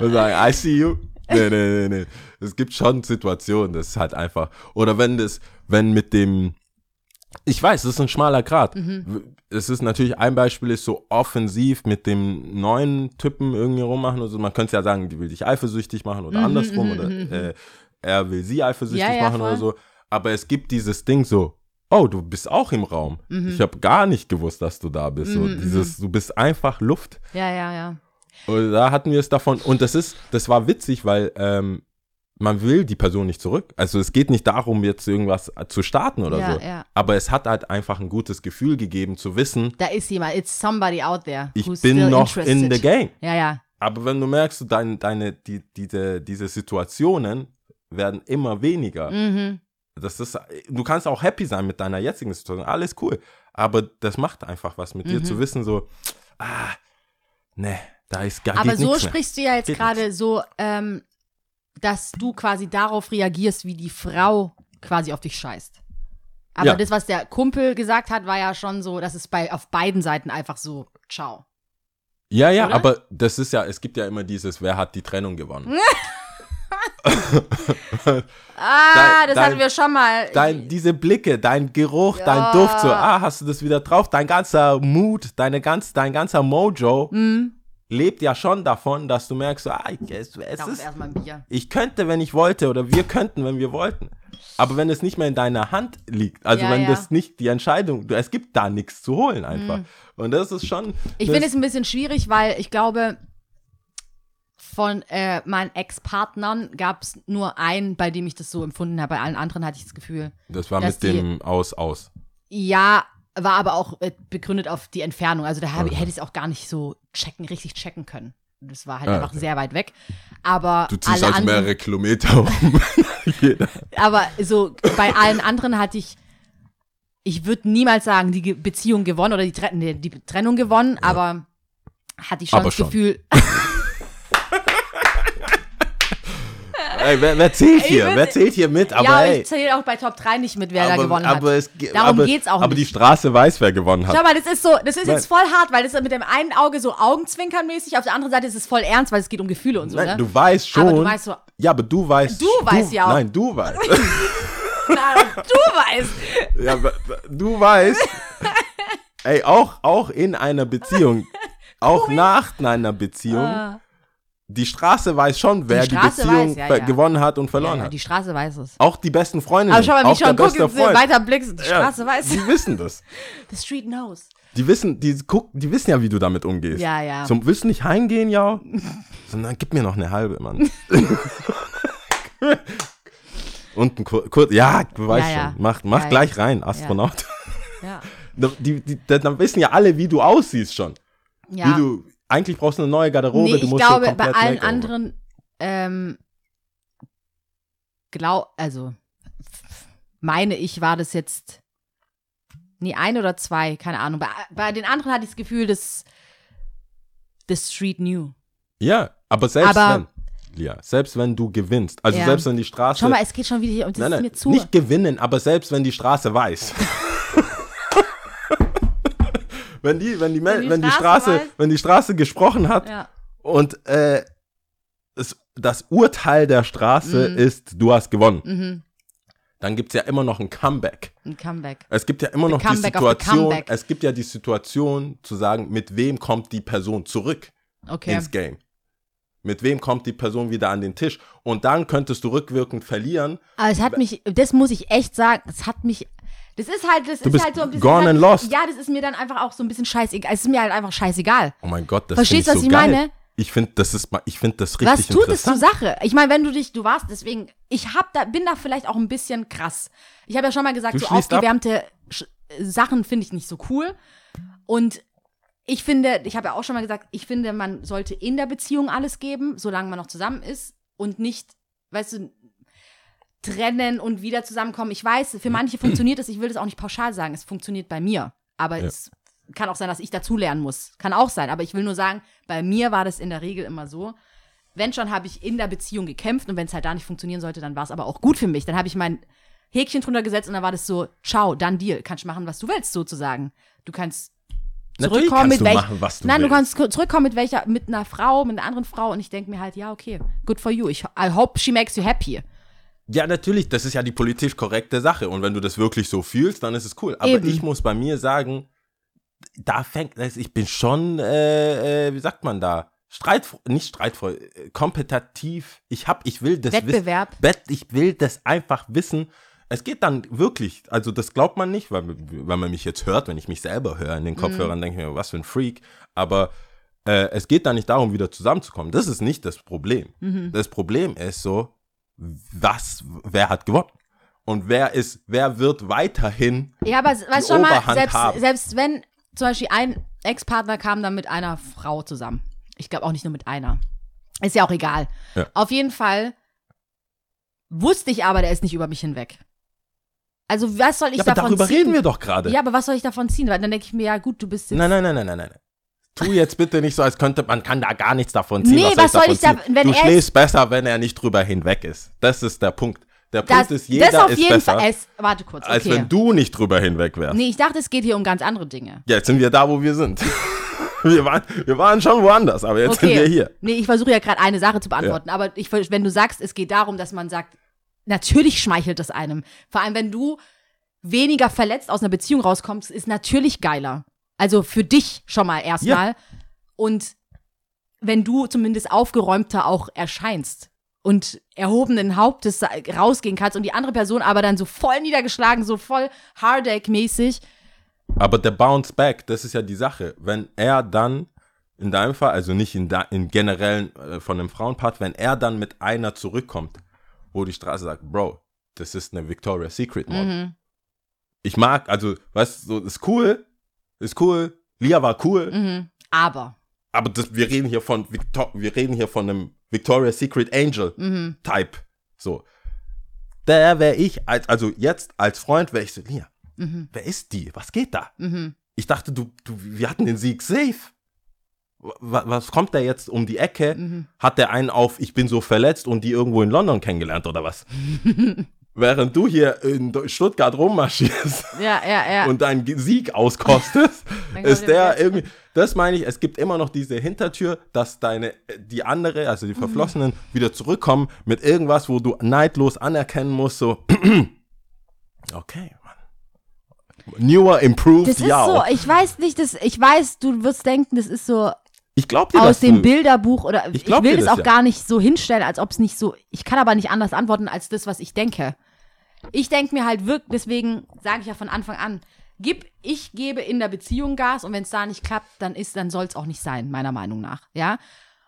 und sagen, I see you. Nee, nee, nee, nee. Es gibt schon Situationen, das ist halt einfach. Oder wenn das, wenn mit dem, ich weiß, es ist ein schmaler Grad. Es ist natürlich, ein Beispiel ist so offensiv mit dem neuen Typen irgendwie rummachen. Also man könnte ja sagen, die will dich eifersüchtig machen oder andersrum oder äh, er will sie eifersüchtig Ja, ja, machen voll. oder so. Aber es gibt dieses Ding so, oh, du bist auch im Raum. Mhm. Ich habe gar nicht gewusst, dass du da bist. So dieses, du bist einfach Luft. Ja, ja, ja. Und da hatten wir es davon. Und das ist, das war witzig, weil ähm, man will die Person nicht zurück. Also es geht nicht darum, jetzt irgendwas zu starten oder Ja, so. ja. Aber es hat halt einfach ein gutes Gefühl gegeben zu wissen, Da ist jemand, it's somebody out there. ich bin noch in interested. the game. Ja, ja. Aber wenn du merkst, dein, deine, die, diese, diese Situationen werden immer weniger. Mhm. Das ist, du kannst auch happy sein mit deiner jetzigen Situation, alles cool. Aber das macht einfach was mit Mhm. dir zu wissen, so, ah, ne, da ist gar Aber geht so nix mehr. sprichst du ja jetzt gerade so, ähm, dass du quasi darauf reagierst, wie die Frau quasi auf dich scheißt. Aber Ja. das, was der Kumpel gesagt hat, war ja schon so, dass es bei auf beiden Seiten einfach so, ciao. Ja, ja, Oder? aber das ist ja, es gibt ja immer dieses, wer hat die Trennung gewonnen. (laughs) Ah, Dein- das dein- hatten wir schon mal. Dein, diese Blicke, dein Geruch, Ja. dein Duft, so, ah, hast du das wieder drauf? Dein ganzer Mut, deine ganz, dein ganzer Mojo Mhm. Lebt ja schon davon, dass du merkst, so, ah, es, es ist, ich könnte, wenn ich wollte, oder wir könnten, wenn wir wollten. Aber wenn es nicht mehr in deiner Hand liegt, also Ja, wenn ja. das nicht die Entscheidung, du- es gibt da nichts zu holen einfach. Und das ist schon. Mhm. Ich finde es ein bisschen schwierig, weil ich glaube, von äh, meinen Ex-Partnern gab es nur einen, bei dem ich das so empfunden habe. Bei allen anderen hatte ich das Gefühl, das war mit dem Aus, aus. ja, war aber auch äh, begründet auf die Entfernung. Also da hab, ich- hätte ich es auch gar nicht so checken, richtig checken können. Das war halt Ah, einfach okay. sehr weit weg. Aber Du ziehst alle also anderen, mehrere Kilometer um. (laughs) Aber so bei allen anderen hatte ich, ich würde niemals sagen, die Beziehung gewonnen oder die, nee, die Trennung gewonnen, aber hatte ich schon Aber das schon. Gefühl, (laughs) Ey, wer, wer zählt hier? würd- wer zählt hier mit? Aber ja, ey, ich zähle auch bei Top 3 nicht mit, wer da aber, gewonnen hat. aber es, ge- Darum aber, geht's auch Aber die nicht. Straße weiß, wer gewonnen hat. Schau mal, das ist so, das ist Nein. jetzt voll hart, weil das mit dem einen Auge so Augenzwinkern-mäßig, auf der anderen Seite ist es voll ernst, weil es geht um Gefühle und so, Nein, ne? du weißt schon. Aber du weißt so, ja, aber du weißt. Du weißt ja auch. Nein, du weißt. (laughs) na, du weißt. ja, du weißt. (laughs) ey, auch, auch in einer Beziehung, auch nach einer Beziehung, Ah. Die Straße weiß schon, wer die, Straße Beziehung weiß, ja, ja. gewonnen hat und verloren ja, hat. die Straße weiß es. Auch die besten Freundinnen. Aber schau mal, wie schon der gucke, beste Freund. weiter blickst, die Straße weiß es. Die wissen das. (laughs) The street knows. Die wissen, die, guck, die wissen ja, wie du damit umgehst. Ja, ja. So, willst du nicht heimgehen, ja? Sondern gib mir noch eine halbe, Mann. (laughs) (laughs) Und ein kur kurz, ja, du weißt schon. Mach, mach gleich rein, Astronaut. Ja. Die, die, die, dann wissen ja alle, wie du aussiehst schon. ja. Wie du, eigentlich brauchst du eine neue Garderobe, nee, ich glaube, bei allen Makeover. anderen, ähm, glaub, also, meine ich, war das jetzt, nee, ein oder zwei, keine Ahnung. Bei, bei den anderen hatte ich das Gefühl, dass the street knew. Ja, aber selbst Aber- wenn, ja, selbst wenn du gewinnst, also Ja. selbst wenn die Straße, Schau mal, es geht schon wieder hier und das nein, ist nein, mir zu. nicht gewinnen, aber selbst wenn die Straße weiß. (laughs) wenn die, wenn die, Wenn die wenn die Straße Straße, wenn die Straße gesprochen hat ja. und äh, es, das Urteil der Straße Mhm. ist, du hast gewonnen, Mhm. dann gibt es ja immer noch ein Comeback. Ein Comeback. Es gibt ja immer The noch die Situation, es gibt ja die Situation zu sagen, mit wem kommt die Person zurück Okay. ins Game. Mit wem kommt die Person wieder an den Tisch? Und dann könntest du rückwirkend verlieren. Aber es hat mich, das muss ich echt sagen, es hat mich, das ist halt, das ist bist halt so ein bisschen. gone halt, and lost. Ja, das ist mir dann einfach auch so ein bisschen scheißegal. Es ist mir halt einfach scheißegal. Oh mein Gott, das Verstehst find du, was so ich geil. meine? Ich finde, das ist, ich finde das richtig Was tut es zur. Sache? Ich meine, wenn du dich, du warst deswegen, ich hab da, bin da vielleicht auch ein bisschen krass. Ich habe ja schon mal gesagt, Du so aufgewärmte Sch Sachen finde ich nicht so cool. Und ich finde, ich habe ja auch schon mal gesagt, ich finde, man sollte in der Beziehung alles geben, solange man noch zusammen ist und nicht, weißt du, trennen und wieder zusammenkommen. Ich weiß, für manche funktioniert es, ich will das auch nicht pauschal sagen, es funktioniert bei mir. Aber Ja. es kann auch sein, dass ich dazulernen muss. Kann auch sein. Aber ich will nur sagen, bei mir war das in der Regel immer so. Wenn schon, habe ich in der Beziehung gekämpft und wenn es halt da nicht funktionieren sollte, dann war es aber auch gut für mich. Dann habe ich mein Häkchen drunter gesetzt und dann war das so, ciao, dann Deal. Kannst machen, was du willst, sozusagen. Du kannst zurückkommen mit du welch- machen, was du Nein, du willst. kannst zurückkommen mit welcher, mit einer Frau, mit einer anderen Frau und ich denke mir halt, ja, okay, good for you. Ich, I hope she makes you happy. Ja, natürlich, das ist ja die politisch korrekte Sache. Und wenn du das wirklich so fühlst, dann ist es cool. Aber Eben. ich muss bei mir sagen, da fängt es, ich bin schon, äh, äh, wie sagt man da? Streitfreu, nicht streitfreu, äh, kompetitiv. Ich hab, ich will das Wettbewerb. wissen. Ich will das einfach wissen. Es geht dann wirklich, also das glaubt man nicht, weil, weil man mich jetzt hört, wenn ich mich selber höre in den Kopfhörern, denke ich mir, was für ein Freak. Aber äh, es geht da nicht darum, wieder zusammenzukommen. Das ist nicht das Problem. Das Problem ist so, was, wer hat gewonnen? Und wer ist, wer wird weiterhin Ja, aber weißt schon mal, selbst, haben. selbst wenn zum Beispiel ein Ex-Partner kam dann mit einer Frau zusammen. Ich glaube auch nicht nur mit einer. Ist ja auch egal. Ja. Auf jeden Fall wusste ich aber, der ist nicht über mich hinweg. Also was soll ich Ja, aber davon darüber ziehen? reden wir doch gerade. Ja, aber was soll ich davon ziehen? Weil dann denke ich mir, ja gut, du bist jetzt Nein, nein, nein, nein, nein, nein. Tu jetzt bitte nicht so, als könnte man kann da gar nichts davon ziehen. Nee, was was, soll soll ich da- wenn du er schläfst besser, wenn er nicht drüber hinweg ist. Das ist der Punkt. Der Punkt das, ist, jeder ist jeden besser, Fall. Es, warte kurz, okay. als wenn du nicht drüber hinweg wärst. nee, ich dachte, es geht hier um ganz andere Dinge. Ja, jetzt sind wir da, wo wir sind. (laughs) wir, waren, wir waren schon woanders, aber jetzt sind wir hier. Nee, ich versuche ja gerade eine Sache zu beantworten, aber ich, wenn du sagst, es geht darum, dass man sagt, natürlich schmeichelt es einem. Vor allem, wenn du weniger verletzt aus einer Beziehung rauskommst, ist natürlich geiler. Also für dich schon mal erstmal. Und wenn du zumindest aufgeräumter auch erscheinst und erhobenen Hauptes rausgehen kannst und die andere Person aber dann so voll niedergeschlagen, so voll Hardegg-mäßig. Aber der Bounce Back, das ist ja die Sache. Wenn er dann, in deinem Fall, also nicht in, da, in generellen äh, von einem Frauenpart, wenn er dann mit einer zurückkommt, wo die Straße sagt, Bro, das ist eine Victoria's Secret Model. Mhm. Ich mag, also, weißt du, so, ist cool, ist cool, Lia war cool, Mhm. Aber. aber das, wir reden hier von Victor, wir reden hier von einem Victoria's Secret Angel Mhm. Type. So. Der wäre ich, als, also jetzt als Freund wäre ich so, Lia, Mhm. wer ist die? Was geht da? Mhm. Ich dachte, du, du, wir hatten den Sieg safe. Was, was kommt der jetzt um die Ecke? Mhm. Hat der einen auf, ich bin so verletzt und die irgendwo in London kennengelernt oder was? (laughs) Während du hier in Stuttgart rummarschierst Ja, ja, ja. und deinen Sieg auskostest, (laughs) ist der irgendwie, das meine ich, es gibt immer noch diese Hintertür, dass deine, die andere, also die Mhm. Verflossenen, wieder zurückkommen mit irgendwas, wo du neidlos anerkennen musst, so, (clears throat) okay, Mann. Newer, improved, Das ist ja. so, ich weiß nicht, das, ich weiß, du wirst denken, das ist so Ich glaube dir, aus dass dem Bilderbuch oder ich, Ich will das das auch ja. gar nicht so hinstellen, als ob es nicht so, ich kann aber nicht anders antworten als das, was ich denke. Ich denke mir halt wirklich, deswegen sage ich ja von Anfang an, gib, ich gebe in der Beziehung Gas und wenn es da nicht klappt, dann ist, dann soll es auch nicht sein, meiner Meinung nach, ja.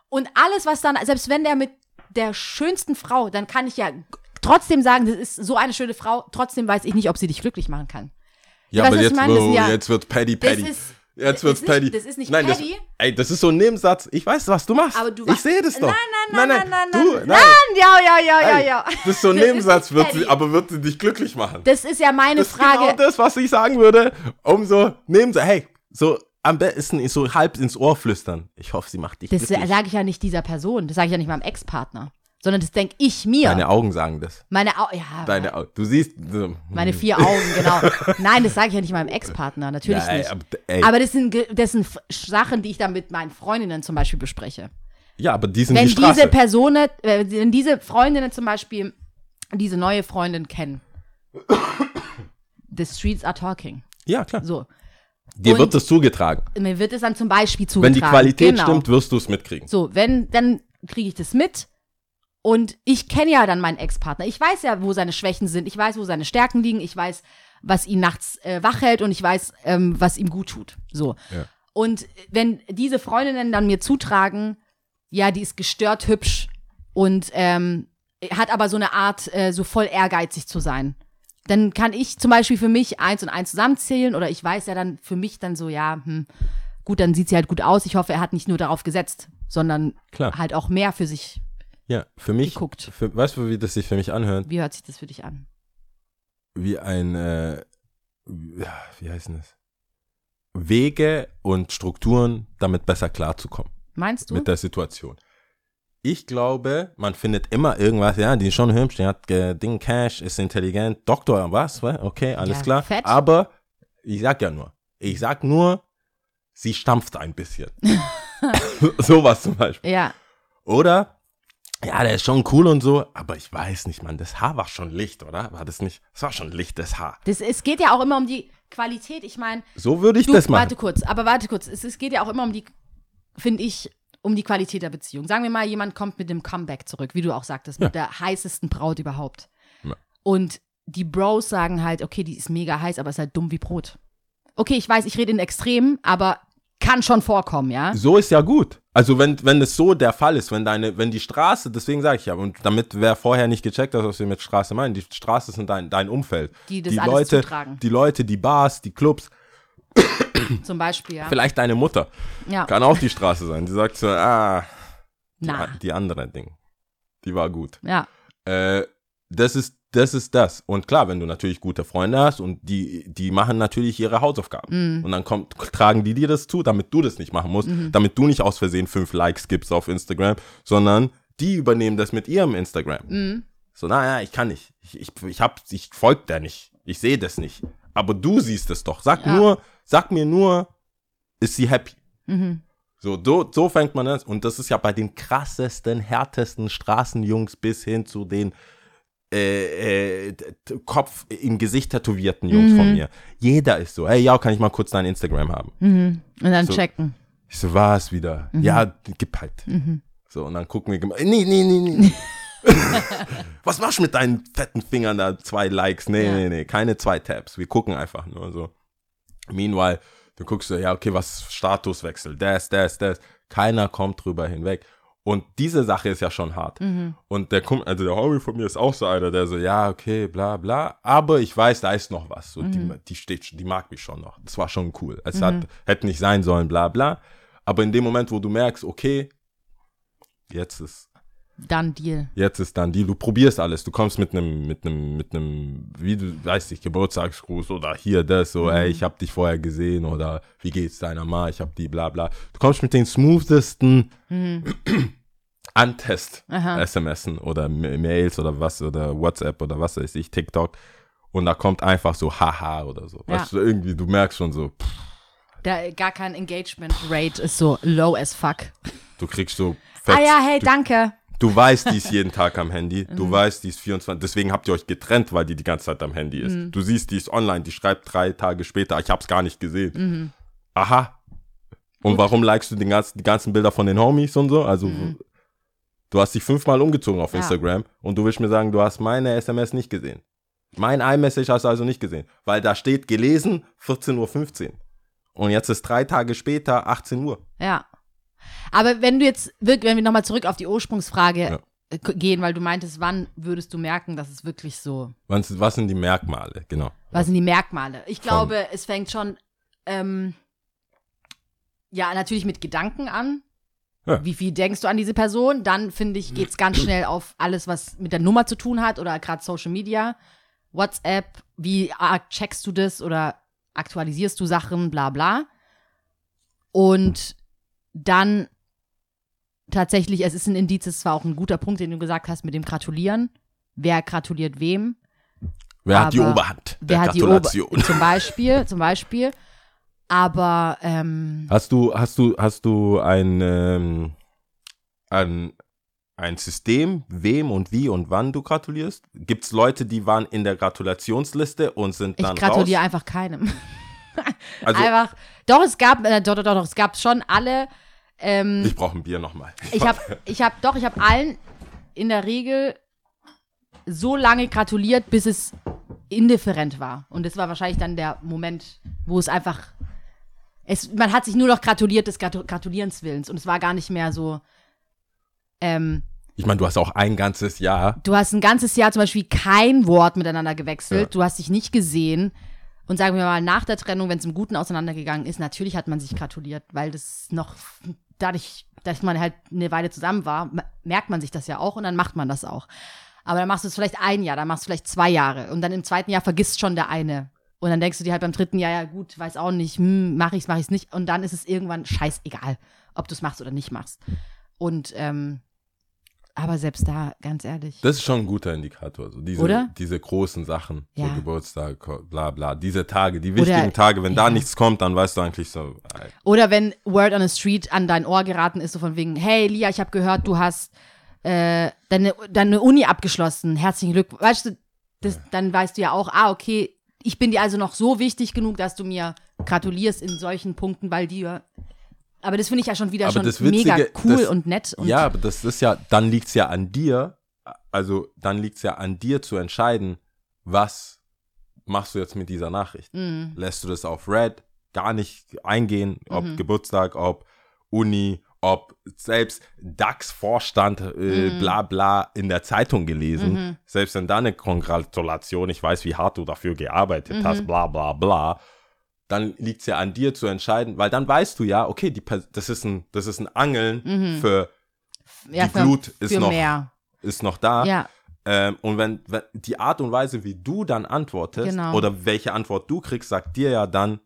Und alles, was dann, selbst wenn der mit der schönsten Frau, dann kann ich ja trotzdem sagen, das ist so eine schöne Frau, trotzdem weiß ich nicht, ob sie dich glücklich machen kann. ja, weißt, aber jetzt, meine? Das oh, ja- jetzt wird Paddy Das Paddy. ist, Jetzt das wird's ist Paddy. nicht, das ist nicht nein, Paddy. Das, ey, das ist so ein Nebensatz. Ich weiß, was du machst. Aber du ich sehe das doch. Nein, nein, nein, nein, nein, du, nein, nein. Ja, ja, ja, ja, Ey, ja. Das ist so ein Das ist Nebensatz, wird sie, aber wird sie dich glücklich machen. Das ist ja meine Das ist Frage. genau das, was ich sagen würde. Um so, sie, hey, so am besten so halb ins Ohr flüstern. Ich hoffe, sie macht dich Das glücklich. sage ich ja nicht dieser Person. Das sage ich ja nicht meinem Ex-Partner. Sondern das denke ich mir. Deine Augen sagen das. meine Au ja, Deine Augen. Du siehst. So, meine vier Augen, genau. (laughs) Nein, das sage ich ja nicht meinem Ex-Partner. Natürlich ja, ey, nicht. aber, ey, Aber das sind, das sind Sachen, die ich dann mit meinen Freundinnen zum Beispiel bespreche. ja, aber die sind Wenn die Straße. diese Personen, äh, wenn diese Freundinnen zum Beispiel diese neue Freundin kennen. The streets are talking. ja, klar. So. Dir und- wird das zugetragen. Mir wird es dann zum Beispiel zugetragen. Wenn die Qualität genau. stimmt, wirst du es mitkriegen. So, wenn, dann kriege ich das mit. Und ich kenne ja dann meinen Ex-Partner. Ich weiß ja, wo seine Schwächen sind. Ich weiß, wo seine Stärken liegen. Ich weiß, was ihn nachts äh, wach hält und ich weiß, ähm, was ihm gut tut. So. Ja. Und wenn diese Freundinnen dann mir zutragen, ja, die ist gestört hübsch und ähm, hat aber so eine Art, äh, so voll ehrgeizig zu sein. Dann kann ich zum Beispiel für mich eins und eins zusammenzählen oder ich weiß ja dann für mich dann so, ja, hm, gut, dann sieht sie halt gut aus. Ich hoffe, er hat nicht nur darauf gesetzt, sondern Klar. halt auch mehr für sich. Ja, für mich. Geguckt. Für, weißt du, wie das sich für mich anhört? Wie hört sich das für dich an? Wie ein, äh, wie heißt das? Wege und Strukturen, damit besser klarzukommen Meinst du? mit der Situation. Ich glaube, man findet immer irgendwas, ja, die ist schon hübsch, die hat äh, Ding Cash, ist intelligent, Doktor, was, wa? okay, alles Ja, klar. fett. Aber ich sag ja nur, ich sag nur, sie stampft ein bisschen. (laughs) (laughs) Sowas zum Beispiel. ja, Oder, ja, der ist schon cool und so, aber ich weiß nicht, Mann, das Haar war schon Licht, oder? War das nicht? Das war schon lichtes Haar. das, es geht ja auch immer um die Qualität. Ich meine, So würde ich du, das machen. warte kurz, aber warte kurz. Es, es geht ja auch immer um die, finde ich, um die Qualität der Beziehung. Sagen wir mal, jemand kommt mit dem Comeback zurück, wie du auch sagtest, mit der heißesten Braut überhaupt. Ja. Und die Bros sagen halt, okay, die ist mega heiß, aber ist halt dumm wie Brot. Okay, ich weiß, ich rede in Extremen, aber kann schon vorkommen, ja? So ist ja gut. Also wenn, wenn es so der Fall ist, wenn deine, wenn die Straße, deswegen sage ich ja, und damit wer vorher nicht gecheckt hat, was wir mit Straße meinen, die Straße sind dein, dein Umfeld. Die das die alles Leute, zutragen. die Leute, die Bars, die Clubs, (coughs) Zum Beispiel, ja. vielleicht deine Mutter. Ja. Kann auch die Straße sein. Die sagt so, ah, die, Na, die andere Ding. Die war gut. ja. Äh, das ist das ist das. Und klar, wenn du natürlich gute Freunde hast und die, die machen natürlich ihre Hausaufgaben. Und dann kommt, tragen die dir das zu, damit du das nicht machen musst, damit du nicht aus Versehen fünf Likes gibst auf Instagram, sondern die übernehmen das mit ihrem Instagram. So, naja, ich kann nicht. Ich, ich, ich, hab, ich folge der nicht. Ich sehe das nicht. Aber du siehst es doch. Sag Ja. nur, sag mir nur, ist sie happy? Mhm. So, so, so fängt man das. Und das ist ja bei den krassesten, härtesten Straßenjungs bis hin zu den äh, äh, Kopf im Gesicht tätowierten Jungs Mhm. von mir. Jeder ist so, hey, ja, kann ich mal kurz dein Instagram haben? Mhm. Und dann So. checken. Ich so, was wieder? Mhm. Ja, gib halt. So, und dann gucken wir, geme- nee, nee, nee, nee. (laughs) Was machst du mit deinen fetten Fingern da? Zwei Likes? Nee, Ja. nee, nee, keine zwei Tabs. Wir gucken einfach nur so. Meanwhile, du guckst so, ja, okay, was Statuswechsel, das, das, das. Keiner kommt drüber hinweg. Und diese Sache ist ja schon hart. Mhm. Und der Kumpel, also der Homie von mir ist auch so einer, der so, ja, okay, bla, bla. Aber ich weiß, da ist noch was. So, Mhm. die, die steht, die mag mich schon noch. Das war schon cool. Es hat, hätte nicht sein sollen, bla, bla. Aber in dem Moment, wo du merkst, okay, jetzt ist, Dann Deal. jetzt ist dann die, du probierst alles. Du kommst mit einem, mit einem, mit einem, wie du weißt nicht, Geburtstagsgruß oder hier das, so, ey, ich hab dich vorher gesehen oder wie geht's deiner Ma, ich hab die, bla, bla. Du kommst mit den smoothesten Antest Aha. SMSen oder Ma- Mails oder was oder WhatsApp oder was weiß ich, TikTok. Und da kommt einfach so Haha oder so. Ja. Weißt du, irgendwie, du merkst schon so, pff, Da gar kein Engagement Rate ist so low as fuck. du kriegst so fett, ah ja, hey, du, danke. Du weißt, die ist jeden (laughs) Tag am Handy. Du Mhm. weißt, die ist 24. Deswegen habt ihr euch getrennt, weil die die ganze Zeit am Handy ist. Mhm. Du siehst, die ist online, die schreibt drei Tage später, ich hab's gar nicht gesehen. Mhm. Aha. Und warum likest du den ganzen, die ganzen Bilder von den Homies und so? Also, du hast dich fünfmal umgezogen auf Mhm. Ja. Instagram und du willst mir sagen, du hast meine SMS nicht gesehen. Mein iMessage hast du also nicht gesehen, weil da steht gelesen 14.15 Uhr. Und jetzt ist drei Tage später 18 Uhr. Ja. Aber wenn du jetzt wirklich, wenn wir nochmal zurück auf die Ursprungsfrage Ja. gehen, weil du meintest, wann würdest du merken, dass es wirklich so, Was, was sind die Merkmale? Genau. was sind die Merkmale? Ich glaube, es fängt schon, ähm, ja, natürlich mit Gedanken an. Ja. Wie viel denkst du an diese Person? Dann, finde ich, geht es ganz (clears throat) schnell auf alles, was mit der Nummer zu tun hat oder gerade Social Media, WhatsApp, wie checkst du das oder aktualisierst du Sachen, bla bla. Und dann tatsächlich, es ist ein Indiz, es war auch ein guter Punkt, den du gesagt hast mit dem Gratulieren. Wer gratuliert wem? Wer hat die Aber Oberhand? Wer hat die Ober Gratulation. zum Beispiel, zum Beispiel. Aber ähm, Hast du, hast du, hast du ein, ähm, ein, ein System, wem und wie und wann du gratulierst? Gibt es Leute, die waren in der Gratulationsliste und sind ich dann gratuliere raus? einfach keinem. (laughs) Also, einfach. Doch, es gab, äh, doch, doch, doch, es gab schon alle. Ähm, ich brauche ein Bier nochmal. ich habe, ich habe, doch, ich habe allen in der Regel so lange gratuliert, bis es indifferent war. Und das war wahrscheinlich dann der Moment, wo es einfach, es, man hat sich nur noch gratuliert des Gratu Gratulierens Willens. Und es war gar nicht mehr so, ähm, Ich meine, du hast auch ein ganzes Jahr. du hast ein ganzes Jahr zum Beispiel kein Wort miteinander gewechselt, Ja. du hast dich nicht gesehen. Und sagen wir mal, nach der Trennung, wenn es im Guten auseinandergegangen ist, natürlich hat man sich gratuliert, weil das noch dadurch, dass man halt eine Weile zusammen war, merkt man sich das ja auch und dann macht man das auch. Aber dann machst du es vielleicht ein Jahr, dann machst du vielleicht zwei Jahre und dann im zweiten Jahr vergisst schon der eine. Und dann denkst du dir halt beim dritten Jahr, ja gut, weiß auch nicht, hm, mach ich's, mach ich's nicht. Und dann ist es irgendwann scheißegal, ob du es machst oder nicht machst. Und, ähm, aber selbst da, ganz ehrlich. Das ist schon ein guter Indikator. So diese, Oder? diese großen Sachen, so Ja. Geburtstag, bla bla, diese Tage, die wichtigen Oder- Tage, wenn da ja. nichts kommt, dann weißt du eigentlich so, ey, Oder wenn Word on the Street an dein Ohr geraten ist, so von wegen, hey Lia, ich habe gehört, du hast äh, deine, deine Uni abgeschlossen. Herzlichen Glückwunsch. Weißt du, das, dann weißt du ja auch, ah, okay, ich bin dir also noch so wichtig genug, dass du mir gratulierst in solchen Punkten, weil die. Aber das finde ich ja schon wieder Aber schon Witzige- mega cool das- und nett. Und ja, aber das ist ja, dann liegt es ja an dir, also dann liegt es ja an dir zu entscheiden, was machst du jetzt mit dieser Nachricht? Mhm. Lässt du das auf Red gar nicht eingehen, ob Geburtstag, ob Uni, ob selbst DAX-Vorstand, äh, bla bla, in der Zeitung gelesen. Selbst wenn da eine Kongratulation, ich weiß, wie hart du dafür gearbeitet hast, bla bla bla. Dann liegt es ja an dir zu entscheiden, weil dann weißt du ja, okay, die, das, ist ein, das ist ein Angeln für Ja, Die Glut ist für noch- mehr. ist noch da. Ja. Ähm, und wenn, wenn die Art und Weise, wie du dann antwortest Genau. oder welche Antwort du kriegst, sagt dir ja dann,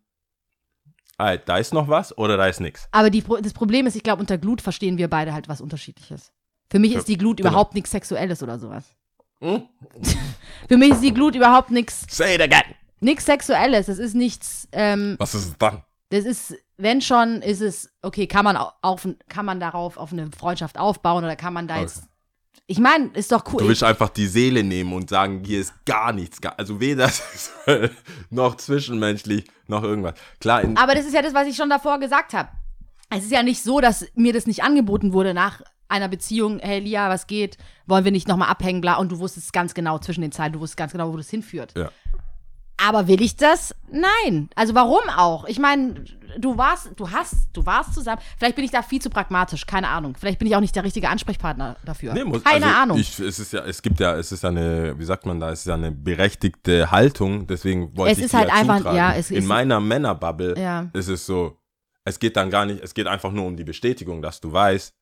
ey, da ist noch was oder da ist nichts. Aber die, das Problem ist, ich glaube, unter Glut verstehen wir beide halt was Unterschiedliches. Für mich ist die Glut genau. überhaupt nichts Sexuelles oder sowas. Hm? (laughs) Für mich ist die Glut überhaupt nichts Say it again. Nichts Sexuelles. Das ist nichts, ähm, Was ist es dann? das ist, wenn schon, ist es, okay, kann man au- auf, kann man darauf auf eine Freundschaft aufbauen oder kann man da jetzt. Ich meine, ist doch cool. Du willst einfach die Seele nehmen und sagen, hier ist gar nichts, also weder (laughs) sexuell noch zwischenmenschlich noch irgendwas. Klar, Aber das ist ja das, was ich schon davor gesagt habe. Es ist ja nicht so, dass mir das nicht angeboten wurde nach einer Beziehung. Hey Lia, was geht? Wollen wir nicht nochmal abhängen? Bla. Und du wusstest ganz genau zwischen den Zeilen, du wusstest ganz genau, wo das hinführt. Ja. Aber will ich das? Nein. Also warum auch? Ich meine, du warst, du hast, du warst zusammen. Vielleicht bin ich da viel zu pragmatisch, keine Ahnung. Vielleicht bin ich auch nicht der richtige Ansprechpartner dafür. Nee, muss, keine also Ahnung. Ich, es ist ja, es gibt ja, es ist ja eine, wie sagt man da, es ist ja eine berechtigte Haltung, deswegen wollte Es ich ist halt ja einfach- zutragen. ja, es In ist- meiner Männerbubble Ja. ist es so, es geht dann gar nicht, es geht einfach nur um die Bestätigung, dass du weißt,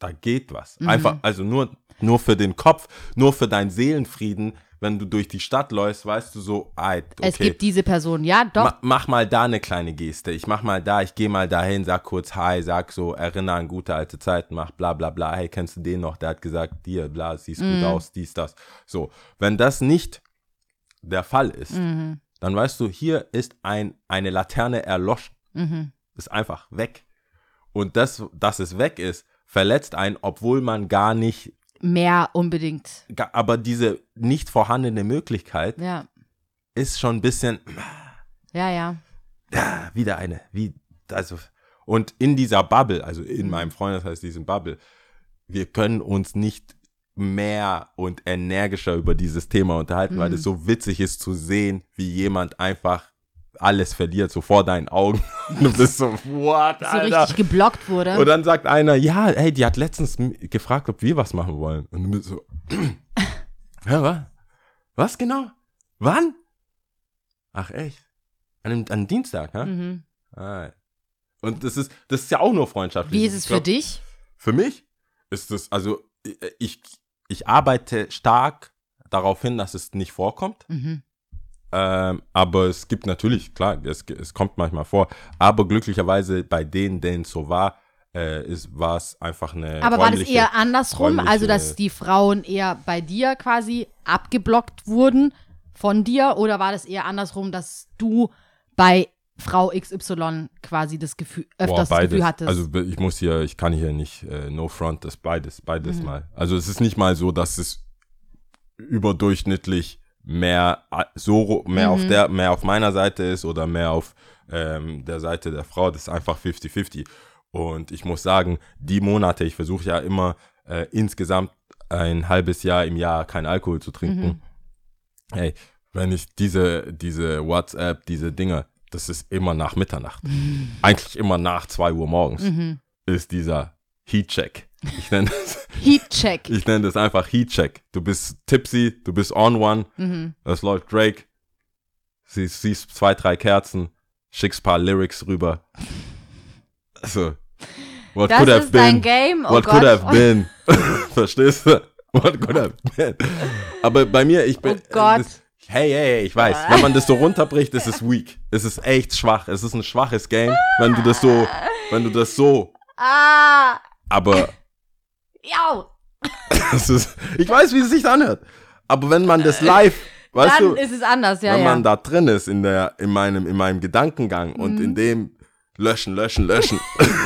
da geht was. Mhm. Einfach, also nur, nur für den Kopf, nur für deinen Seelenfrieden, wenn du durch die Stadt läufst, weißt du so, okay. Es gibt diese Person, ja, doch. Ma mach mal da eine kleine Geste. Ich mach mal da, ich gehe mal dahin, sag kurz Hi, sag so, erinnere an gute alte Zeiten, mach bla bla bla. Hey, kennst du den noch? Der hat gesagt, dir, bla, siehst Mhm. gut aus, dies, das. So, wenn das nicht der Fall ist, Mhm. dann weißt du, hier ist ein, eine Laterne erloschen. Mhm. Ist einfach weg. Und das, dass es weg ist, verletzt einen, obwohl man gar nicht, Mehr unbedingt. aber diese nicht vorhandene Möglichkeit Ja. ist schon ein bisschen, Ja, ja. ja, wieder eine, wie, also, und in dieser Bubble, also in meinem Freundeskreis, diesem Bubble, wir können uns nicht mehr und energischer über dieses Thema unterhalten, weil es so witzig ist zu sehen, wie jemand einfach alles verliert, so vor deinen Augen. (laughs) Und du bist so, what, So Alter? richtig geblockt wurde. Und dann sagt einer, ja, hey, die hat letztens gefragt, ob wir was machen wollen. Und du bist so, (clears throat) ja, was? Was genau? Wann? Ach, echt? An, einem- an Dienstag, ne? mhm. Ah. Und das ist, das ist ja auch nur freundschaftlich. Wie ist es Ich für glaub, dich? Für mich ist es, also ich, ich arbeite stark darauf hin, dass es nicht vorkommt. Mhm. Ähm, aber es gibt natürlich, klar, es, es kommt manchmal vor. Aber glücklicherweise bei denen, denen es so war, äh, war es einfach eine. Aber war das eher andersrum? Also, dass die Frauen eher bei dir quasi abgeblockt wurden von dir? Oder war das eher andersrum, dass du bei Frau XY quasi das Gefühl, Boah, öfters das beides. Gefühl hattest? Also ich muss hier, ich kann hier nicht, äh, no front, das beides, beides Mhm. mal. Also es ist nicht mal so, dass es überdurchschnittlich mehr so mehr Mhm. auf der, mehr auf meiner Seite ist oder mehr auf ähm, der Seite der Frau. Das ist einfach 50-50. Und ich muss sagen, die Monate, ich versuche ja immer äh, insgesamt ein halbes Jahr im Jahr kein Alkohol zu trinken. Mhm. Hey, wenn ich diese, diese WhatsApp, diese Dinge, das ist immer nach Mitternacht. Eigentlich immer nach 2 Uhr morgens mhm. ist dieser Heat-Check. Ich nenne das, (laughs) Heat-Check. ich nenn das einfach Heat-Check. Du bist tipsy, du bist on one, Mhm. es läuft Drake, siehst, siehst zwei, drei Kerzen, schickst paar Lyrics rüber. Also, what Das could have been? Game? Oh what Gott. could have been? (laughs) Verstehst du? What could have been? Aber bei mir, ich bin. Oh Gott. Das, hey, hey, hey, ich weiß, wenn man das so runterbricht, ist es weak. Es ist echt schwach. Es ist ein schwaches Game, wenn du das so, wenn du das so, Ah! aber Ja! (laughs) ist, ich weiß, wie es sich anhört. Aber wenn man das live, (laughs) weißt Dann du, ist es anders, ja, wenn ja. man da drin ist in der, in meinem, in meinem Gedankengang und Mhm. in dem löschen, löschen, löschen,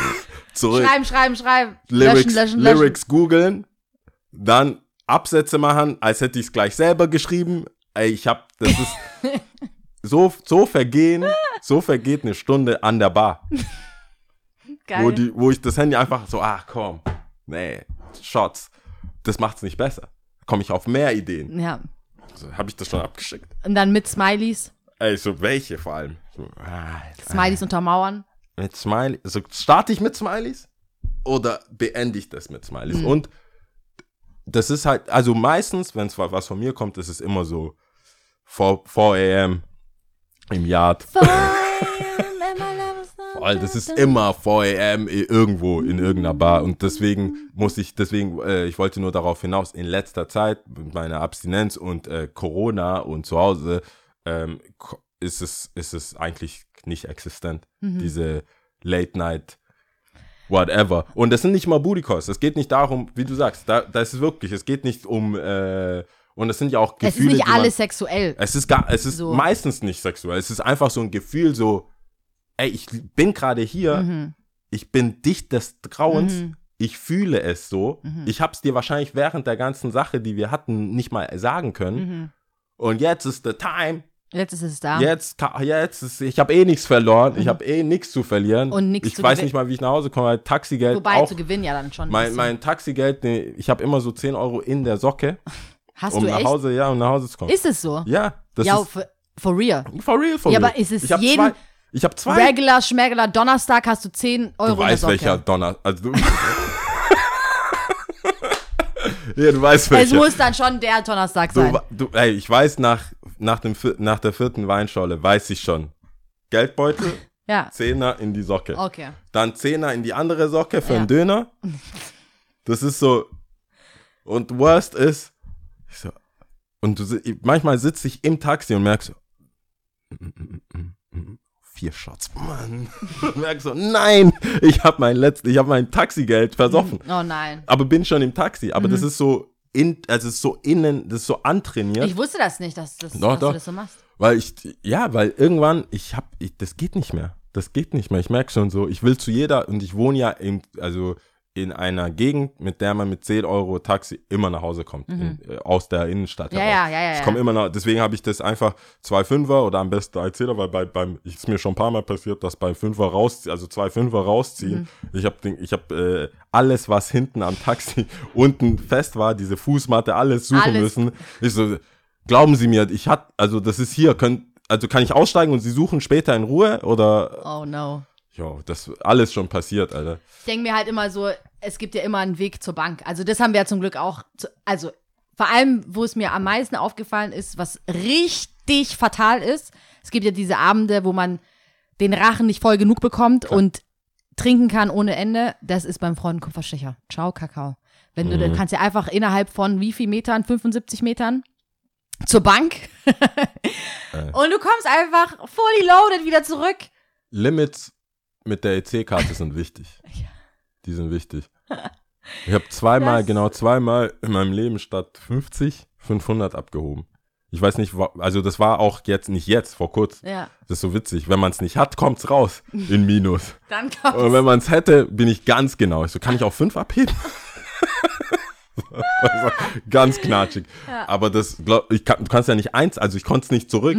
(laughs) zurück. Schreiben, schreiben, schreiben. Lyrics, löschen, löschen, löschen. Lyrics googeln, dann Absätze machen, als hätte ich es gleich selber geschrieben. Ey, ich hab, das ist so, so vergehen, so vergeht eine Stunde an der Bar, Geil. wo, die, wo ich das Handy einfach so, ach komm, nee, Shots, das macht's nicht besser. Komme ich auf mehr Ideen. ja. So, Habe ich das schon abgeschickt? Und dann mit Smileys. Ey, so welche vor allem? So, ah, Smileys untermauern. mit Smiley, also starte ich mit Smileys oder beende ich das mit Smileys? Mhm. Und das ist halt, also meistens, wenn es was von mir kommt, ist es immer so 4, 4 am im Yard. Voll, das ist immer 4 am irgendwo in irgendeiner Bar und deswegen muss ich, deswegen, äh, ich wollte nur darauf hinaus, in letzter Zeit mit meiner Abstinenz und äh, Corona und zu Hause ähm, ist es, ist es eigentlich nicht existent, diese Late Night whatever. Und das sind nicht mal Booty Calls. Es geht nicht darum, wie du sagst, da, da ist es wirklich, es geht nicht um, äh, und es sind ja auch Gefühle, Es ist nicht man- alles sexuell. es ist gar, es ist So. meistens nicht sexuell. Es ist einfach so ein Gefühl, so, ey, ich bin gerade hier, Mhm. ich bin dicht des Grauens, ich fühle es so. Mhm. Ich hab's dir wahrscheinlich während der ganzen Sache, die wir hatten, nicht mal sagen können. Mhm. Und jetzt ist the time. Jetzt ist es da. Jetzt, jetzt ist, ich habe eh nichts verloren. Ich habe eh nichts zu verlieren. Mhm. Und nichts Ich zu weiß nicht mal, wie ich nach Hause komme. weil Taxigeld Wobei auch. zu gewinnen ja dann schon. ein Mein, mein Taxigeld, nee, ich habe immer so 10 Euro in der Socke, (laughs) Hast um du nach echt? Hause, ja, um nach Hause zu kommen. Ist es so? ja, das ja, ist for, for real. for real, for Ja, real. aber ist es Zwei, ich habe zwei. Regular, Schmergeler, Donnerstag hast du 10 Euro Du weißt, welcher Donner. Also du. (laughs) ja, du weißt Es welcher. muss dann schon der Donnerstag Du, sein. du, ey, ich weiß nach, nach, dem, nach der vierten Weinschorle, weiß ich schon. Geldbeutel, (laughs) Ja, Zehner in die Socke. okay. Dann Zehner in die andere Socke für Ja. einen Döner. Das ist so. Und worst ist, ich so, und du, manchmal sitze ich im Taxi und merk so, mm, mm, mm, vier Shots, Mann. Und merk so, nein, ich habe mein letztes, ich habe mein Taxigeld versoffen. Oh nein. Aber bin schon im Taxi. Aber Mhm. das ist so in, also ist so innen, das ist so antrainiert. Ich wusste das nicht, dass, das, Doch, dass doch. du das so machst. Weil ich, ja, weil irgendwann, ich hab, ich, das geht nicht mehr. Das geht nicht mehr. Ich merke schon so, ich will zu jeder, und ich wohne ja in, also in einer Gegend, mit der man mit 10 Euro Taxi immer nach Hause kommt, in, äh, aus der Innenstadt Mhm. Ja, heraus. ja, ja, ja, Ich komme immer nach, deswegen habe ich das einfach zwei Fünfer oder am besten drei Zehner, weil bei, beim, ist mir schon ein paar Mal passiert, dass bei Fünfer rausziehen, also zwei Fünfer rausziehen. Mhm. Ich habe ich hab, äh, alles, was hinten am Taxi (laughs) unten fest war, diese Fußmatte, alles suchen Alles. müssen. Ich so, glauben Sie mir, ich hatte, also das ist hier, können, also kann ich aussteigen und Sie suchen später in Ruhe oder, Oh no. Jo, das alles schon passiert, Alter. Ich denke mir halt immer so, es gibt ja immer einen Weg zur Bank. Also das haben wir ja zum Glück auch. Zu, also vor allem, wo es mir am meisten aufgefallen ist, was richtig fatal ist. Es gibt ja diese Abende, wo man den Rachen nicht voll genug bekommt und trinken kann ohne Ende. Das ist beim Freund Kupferstecher. Ciao, Kakao. Wenn du, Mhm. dann kannst ja einfach innerhalb von wie viel Metern? 75 Metern zur Bank. (laughs) und du kommst einfach fully loaded wieder zurück. Limits mit der EC-Karte sind wichtig. (laughs) Die sind wichtig. Ich habe zweimal, Das- genau zweimal in meinem Leben statt 50, 500 abgehoben. Ich weiß nicht, also das war auch jetzt, nicht jetzt, vor kurzem. Ja, Das ist so witzig. Wenn man es nicht hat, kommt's raus in Minus. (laughs) dann kommst Und wenn man es hätte, bin ich ganz genau. Ich so, kann ich auch fünf abheben? Das (laughs) war ganz knatschig. Aber das, glaub, ich kann, du kannst ja nicht eins, also ich konnte es nicht zurück.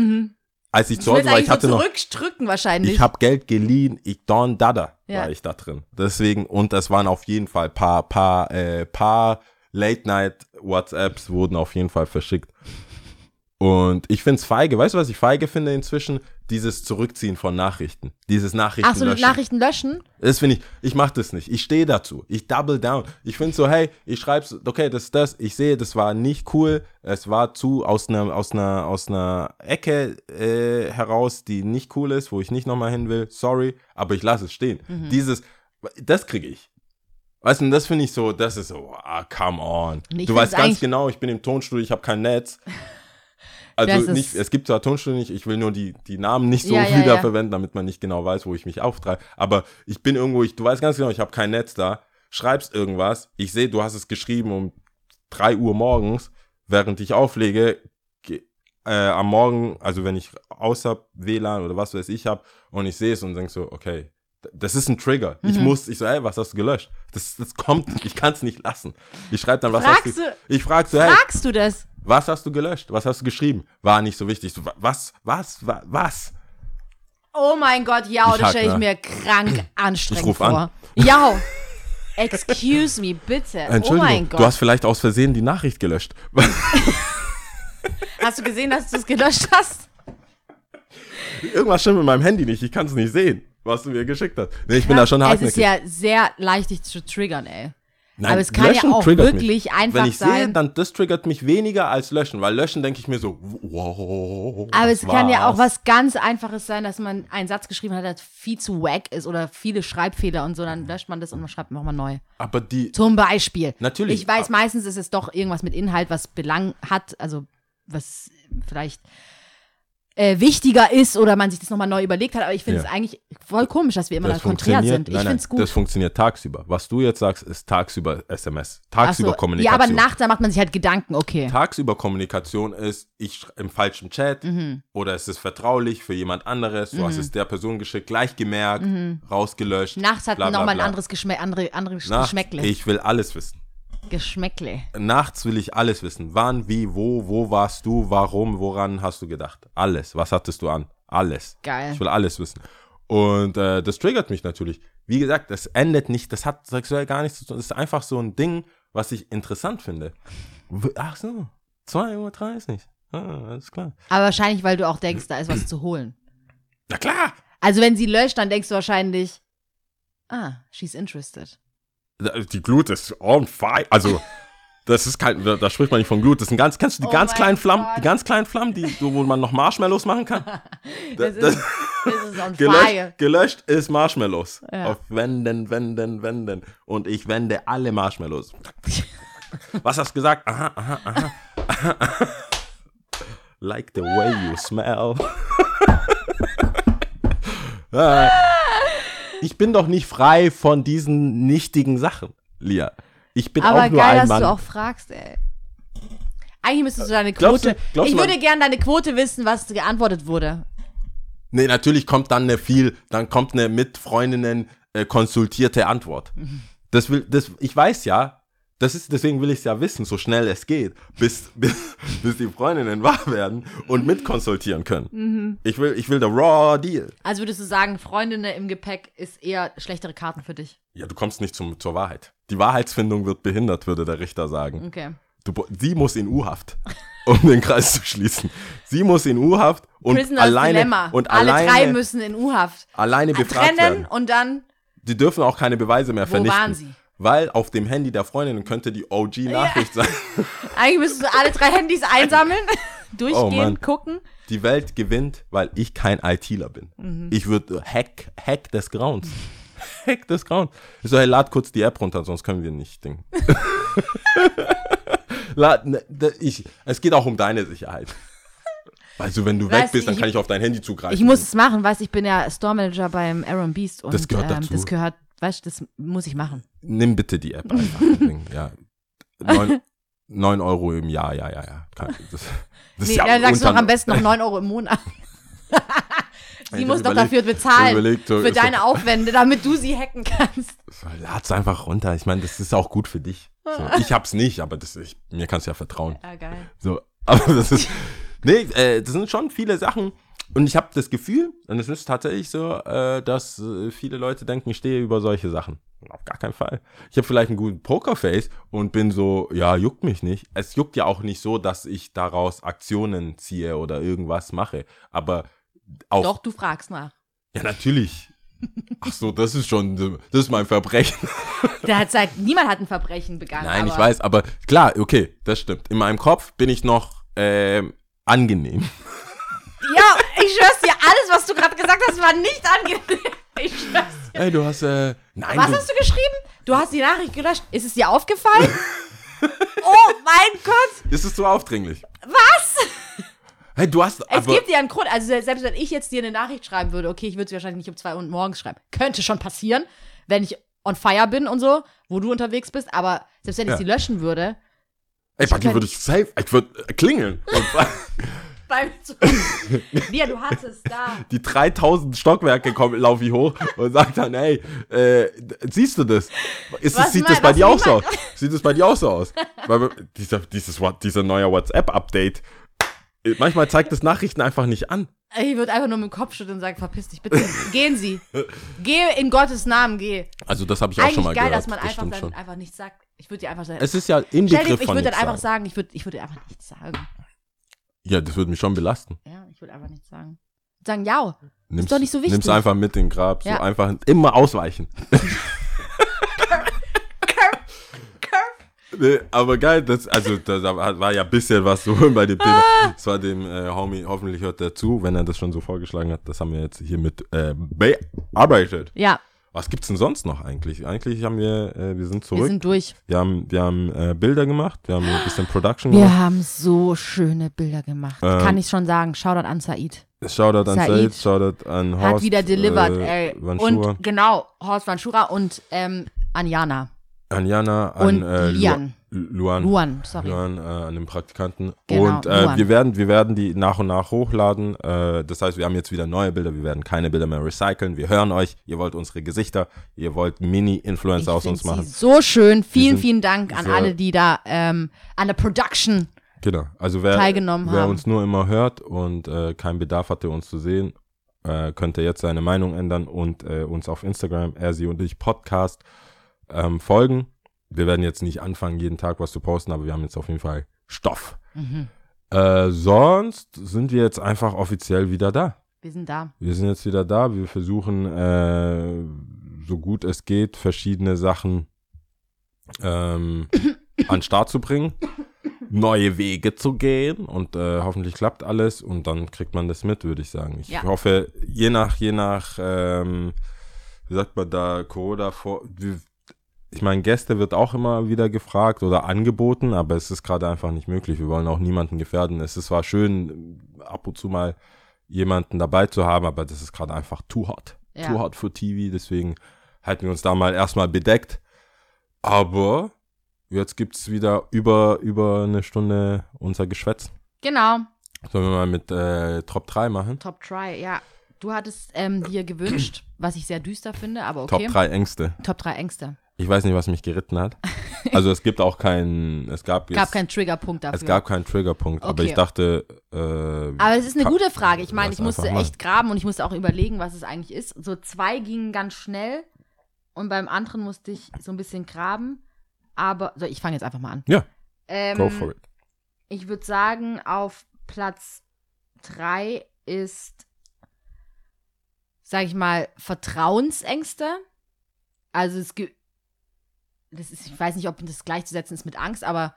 Als ich zu Hause war, ich hatte so noch, zurückdrücken wahrscheinlich. ich habe Geld geliehen, ich Don Dada Ja. war ich da drin. Deswegen, und es waren auf jeden Fall paar, paar, äh, paar Late-Night-WhatsApps wurden auf jeden Fall verschickt. Und ich find's feige. Weißt du, was ich feige finde inzwischen? Dieses Zurückziehen von Nachrichten. Dieses Nachrichten Ach so, löschen. Nachrichten löschen? Das finde ich, ich mache das nicht. Ich stehe dazu. Ich double down. Ich finde so, hey, ich schreibe, okay, das ist das. Ich sehe, das war nicht cool. Es war zu aus einer aus einer aus einer Ecke äh, heraus, die nicht cool ist, wo ich nicht nochmal hin will. Sorry, aber ich lasse es stehen. Mhm. Dieses, das kriege ich. Weißt du, das finde ich so, das ist so, ah, come on. Du weißt ganz genau, ich bin im Tonstudio, ich habe kein Netz. Also nicht, es gibt zwar Tonstudio nicht, ich will nur die, die Namen nicht so Ja, ja, wiederverwenden, damit man nicht genau weiß, wo ich mich auftreibe. Aber ich bin irgendwo, ich, du weißt ganz genau, ich habe kein Netz da, schreibst irgendwas, ich sehe, du hast es geschrieben um 3 Uhr morgens, während ich auflege, ge- äh, am Morgen, also wenn ich außer WLAN oder was weiß ich habe und ich sehe es und denk so, okay, das ist ein Trigger. Ich Mhm. muss, ich so, hey, was hast du gelöscht? Das, das kommt, ich kann es nicht lassen. Ich schreibe dann, was Fragst hast du? du- Ich frag so, hey, Fragst du das? was hast du gelöscht? Was hast du geschrieben? War nicht so wichtig. So, wa- was, was, wa- was? Oh mein Gott, ja, Ich das stelle ich ne? mir krank anstrengend ruf vor. an. Ja. Excuse me, bitte. Oh Entschuldigung, mein Gott. du hast vielleicht aus Versehen die Nachricht gelöscht. (laughs) Hast du gesehen, dass du es gelöscht hast? Irgendwas stimmt mit meinem Handy nicht. Ich kann es nicht sehen, was du mir geschickt hast. Nee, ich bin da schon Es hartnäckig. ist ja sehr leicht, dich zu triggern, ey. Nein, aber es kann ja auch wirklich einfach Wenn ich sehe, sein- dann das triggert mich weniger als löschen, weil löschen denke ich mir so, wow. Aber was es kann ja auch was ganz Einfaches sein, dass man einen Satz geschrieben hat, der viel zu wack ist oder viele Schreibfehler und so, dann löscht man das und man schreibt nochmal neu. Aber die, Zum Beispiel. Natürlich. Ich weiß, meistens ist es doch irgendwas mit Inhalt, was Belang hat, also was vielleicht äh, wichtiger ist oder man sich das nochmal neu überlegt hat. Aber ich finde es Ja. eigentlich voll komisch, dass wir immer das da konträr sind. Ich finde es gut. das funktioniert tagsüber. Was du jetzt sagst, ist tagsüber SMS, Ach so, tagsüber ja, Kommunikation. aber nachts, da macht man sich halt Gedanken, okay. Tagsüber Kommunikation ist, ich im falschen Chat Mhm. oder es ist vertraulich für jemand anderes, du hast es der Person geschickt, gleich gemerkt, rausgelöscht. Mhm. Nachts hat nochmal ein anderes Geschme andere, andere Nachts, Geschmäckle. Ich will alles wissen. Geschmäckle. Nachts will ich alles wissen. Wann, wie, wo, wo warst du, warum, woran hast du gedacht? Alles. Was hattest du an? Alles. Geil. Ich will alles wissen. Und äh, das triggert mich natürlich. Wie gesagt, das endet nicht, das hat sexuell gar nichts zu tun. Das ist einfach so ein Ding, was ich interessant finde. Ach so, 2.30 Uhr. Ah, alles klar. Aber wahrscheinlich, weil du auch denkst, da ist was zu holen. Na klar. Also wenn sie löscht, dann denkst du wahrscheinlich, ah, she's interested. Die Glut ist on fire. Also, das ist kein, da, da spricht man nicht von Glut. Das sind ganz, kennst du die Oh ganz kleinen Flammen, Gott. die ganz kleinen Flammen, die, wo man noch Marshmallows machen kann? (laughs) Das Das- ist, das ist on (laughs) fire. Gelöscht, gelöscht ist Marshmallows. Ja. Auf Wenden, Wenden, Wenden. Und ich wende alle Marshmallows. (laughs) Was hast du gesagt? Aha, aha, aha. aha. like the way you smell. Ah. Ich bin doch nicht frei von diesen nichtigen Sachen, Lia. Ich bin Aber auch nur geil, ein dass Mann. du auch fragst, ey. Eigentlich müsstest du deine Glaubst du- Quote. glaubst ich würde gerne deine Quote wissen, was geantwortet wurde. Nee, natürlich kommt dann eine viel, dann kommt eine mit Freundinnen äh, konsultierte Antwort. Das will, das, ich weiß ja, das ist, deswegen will ich es ja wissen, so schnell es geht, bis, (laughs) bis, bis die Freundinnen wach werden und mitkonsultieren können. Ich will, ich will the raw deal. Also würdest du sagen, Freundinnen im Gepäck ist eher schlechtere Karten für dich. Ja, du kommst nicht zum, zur Wahrheit. Die Wahrheitsfindung wird behindert, würde der Richter sagen. Okay. Du, sie muss in U-Haft, (laughs) um den Kreis zu schließen. Sie muss in U-Haft und Prisoners alleine Dilemma. und Alle alleine, drei müssen in U-Haft. alleine befragt Trennen werden. und dann, Die dürfen auch keine Beweise mehr Wo vernichten. waren sie? Weil auf dem Handy der Freundin könnte die OG-Nachricht sein. (laughs) eigentlich müsstest du alle drei Handys einsammeln, (laughs) durchgehen, Oh gucken. Die Welt gewinnt, weil ich kein ITler bin. Mhm. Ich würde Hack, Hack des Grauens. (laughs) Hack des Grauens. Ich so, hey, lad kurz die App runter, sonst können wir nicht Ding. lad, ne, ich, es geht auch um deine Sicherheit. Also, wenn du weg Weißt bist, du, dann ich- kann ich auf dein Handy zugreifen. Ich muss es machen, weißt ich bin ja Store Manager beim Aaron Beast und Das gehört ähm, dazu. das gehört, weißt du, das muss ich machen. Nimm bitte die App einfach. Ja. Neun, (laughs) neun Euro im Jahr, ja, ja, ja. Das, das Nee, dann sagst du doch am besten noch 9 Euro im Monat. (laughs) (laughs) sie Ich muss doch überlegt- dafür bezahlen, überlegt, für deine Aufwände, damit du sie hacken kannst. So, Lad's einfach runter. Ich meine, das ist auch gut für dich. So, ich hab's nicht, aber das, ich, mir kannst du ja vertrauen. Ja, geil. So, aber das ist. Nee, äh, das sind schon viele Sachen. Und ich habe das Gefühl, und es ist tatsächlich so, äh, dass äh, viele Leute denken, ich stehe über solche Sachen. Auf gar keinen Fall. Ich habe vielleicht einen guten Pokerface und bin so, ja, juckt mich nicht. Es juckt ja auch nicht so, dass ich daraus Aktionen ziehe oder irgendwas mache. Aber auch. Doch, du fragst nach. Ja, natürlich. Ach so, das ist schon, das ist mein Verbrechen. (laughs) Der hat gesagt, niemand hat ein Verbrechen begangen. Nein, ich weiß, aber klar, okay, das stimmt. In meinem Kopf bin ich noch ähm, angenehm. Ja, ich schwör's dir, alles, was du gerade gesagt hast, war nicht angenehm. Ich schwör's dir. Ey, du hast, äh, nein, Was du, hast du geschrieben? Du hast die Nachricht gelöscht. Ist es dir aufgefallen? oh mein Gott. ist es so aufdringlich? Was? Hey, du hast, Es gibt ja einen Grund. Also selbst wenn ich jetzt dir eine Nachricht schreiben würde, okay, ich würde sie wahrscheinlich nicht um 2 Uhr morgens schreiben. Könnte schon passieren, wenn ich on fire bin und so, wo du unterwegs bist. Aber selbst wenn ich Ja. sie löschen würde, ey, kann- würde ich safe, ich würde äh, klingeln. (laughs) Beim Lia, (laughs) du hattest da. die 3000 Stockwerke kommen, laufe ich hoch und sag dann, ey, äh, siehst du das? Ist es, sieht mein- (laughs) das bei dir auch so aus? Sieht es bei dir auch so aus? Weil dieser, dieses, dieser neue WhatsApp-Update, äh, manchmal zeigt das Nachrichten einfach nicht an. Ich würde einfach nur mit dem Kopf schütteln und sagen, verpiss dich bitte. Gehen Sie. Geh in Gottes Namen, geh. Also das habe ich auch Eigentlich schon mal geil, gehört. dass man das einfach dann schon. einfach nichts sagt. Ich würde dir einfach sagen. Es ist ja Stell dir, Inbegriff ich würde dann einfach sagen. ich würde ich würde einfach nichts sagen. Ja, das würde mich schon belasten. Ja, ich würde einfach nichts sagen. Sagen, ja, Nimm's, doch nicht so wichtig. Nimm's einfach mit in den Grab. So Ja. einfach immer ausweichen. (laughs) Nee, aber geil, das, also da da war ja ein bisschen was so (laughs) bei dem Thema. Ah. Das war dem äh, Homie, hoffentlich hört er zu, wenn er das schon so vorgeschlagen hat. Das haben wir jetzt hier mit äh, bearbeitet. ja, Was gibt's denn sonst noch eigentlich? Eigentlich haben wir, äh, wir sind zurück. wir sind durch. wir haben, wir haben äh, Bilder gemacht, wir haben ein bisschen Production gemacht. Wir haben so schöne Bilder gemacht. Ähm, Kann ich schon sagen. Shoutout an Said. Shoutout an Said. Said, Shoutout an Horst. Hat wieder delivered, äh, ey. Vanschura, Und genau, Horst Vanschura und ähm, an Jana. An Jana, an Und äh, Lian. Lu- Luan. Luan, sorry. Luan, äh, an den Praktikanten. Genau, und äh, wir werden, wir werden die nach und nach hochladen. Äh, das heißt, wir haben jetzt wieder neue Bilder. Wir werden keine Bilder mehr recyceln. Wir hören euch. Ihr wollt unsere Gesichter. Ihr wollt Mini-Influencer aus uns machen. so schön. Vielen, vielen Dank an alle, die da ähm, an der Production. Genau. Also wer, teilgenommen wer haben. uns nur immer hört und äh, keinen Bedarf hatte, uns zu sehen, äh, könnte jetzt seine Meinung ändern und äh, uns auf Instagram, er, sie und ich Podcast ähm, folgen. Wir werden jetzt nicht anfangen, jeden Tag was zu posten, aber wir haben jetzt auf jeden Fall Stoff. Mhm. Äh, sonst sind wir jetzt einfach offiziell wieder da. Wir sind da. Wir sind jetzt wieder da. Wir versuchen, äh, so gut es geht, verschiedene Sachen ähm, (coughs) an den Start zu bringen, neue Wege zu gehen und äh, hoffentlich klappt alles und dann kriegt man das mit, würde ich sagen. Ich Ja. hoffe, je nach, je nach, ähm, wie sagt man da, Corona vor. wie- Ich meine, Gäste wird auch immer wieder gefragt oder angeboten, aber es ist gerade einfach nicht möglich. Wir wollen auch niemanden gefährden. Es ist zwar schön, ab und zu mal jemanden dabei zu haben, aber das ist gerade einfach too hot. Ja. Too hot für TV, deswegen halten wir uns da mal erstmal bedeckt. Aber jetzt gibt es wieder über, über eine Stunde unser Geschwätz. Genau. Sollen wir mal mit äh, Top 3 machen? Top Try, ja. Du hattest ähm, dir gewünscht, was ich sehr düster finde, aber okay. Top 3 Ängste. Top 3 Ängste. Ich weiß nicht, was mich geritten hat. Also es gibt auch keinen, es gab, Gab jetzt, keinen Triggerpunkt dafür. es gab keinen Triggerpunkt, aber Okay. ich dachte, äh, aber es ist eine gute Frage. Ich meine, ich musste echt graben und ich musste auch überlegen, was es eigentlich ist. So zwei gingen ganz schnell und beim anderen musste ich so ein bisschen graben. Aber, so, ich fange jetzt einfach mal an. Ja. Ähm, go for it. Ich würde sagen, auf Platz 3 ist, sag ich mal, Vertrauensängste. Also es gibt, das ist, ich weiß nicht, ob das gleichzusetzen ist mit Angst, aber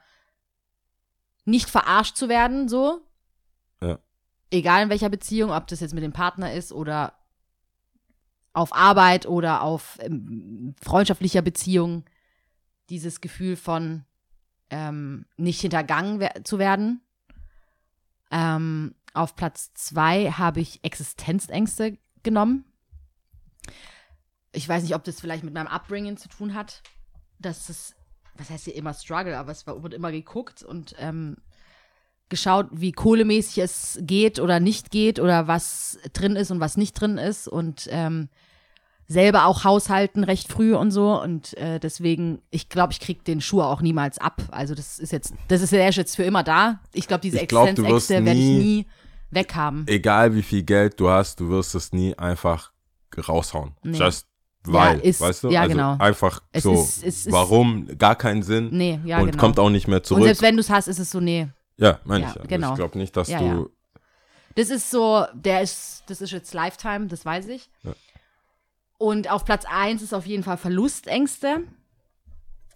nicht verarscht zu werden, so. Ja. Egal in welcher Beziehung, ob das jetzt mit dem Partner ist oder auf Arbeit oder auf ähm, freundschaftlicher Beziehung. Dieses Gefühl von ähm, nicht hintergangen wer zu werden. Ähm, auf Platz zwei habe ich Existenzängste genommen. Ich weiß nicht, ob das vielleicht mit meinem Upbringing zu tun hat. Das ist, was heißt hier immer Struggle, aber es wird immer geguckt und ähm, geschaut, wie kohlemäßig es geht oder nicht geht oder was drin ist und was nicht drin ist und ähm, selber auch haushalten recht früh und so und äh, deswegen, ich glaube, ich krieg den Schuh auch niemals ab. Also das ist jetzt, das ist ja erst jetzt für immer da. Ich glaube, diese Ich glaub, Existenzängste werde ich nie- weghaben. Egal wie viel Geld du hast, du wirst es nie einfach raushauen. Nee. Just weil, ist- weißt du? ja, also genau. Einfach Es so, ist- ist- warum, gar keinen Sinn Nee, ja, und genau. kommt auch nicht mehr und zurück. selbst wenn du es hast, ist es so, nee. ja, meine Ja, ich. Also genau. Ich glaube nicht, dass Ja, du, ja. Das ist so, der ist, das ist jetzt Lifetime, das weiß ich. Ja. Und auf Platz 1 ist auf jeden Fall Verlustängste,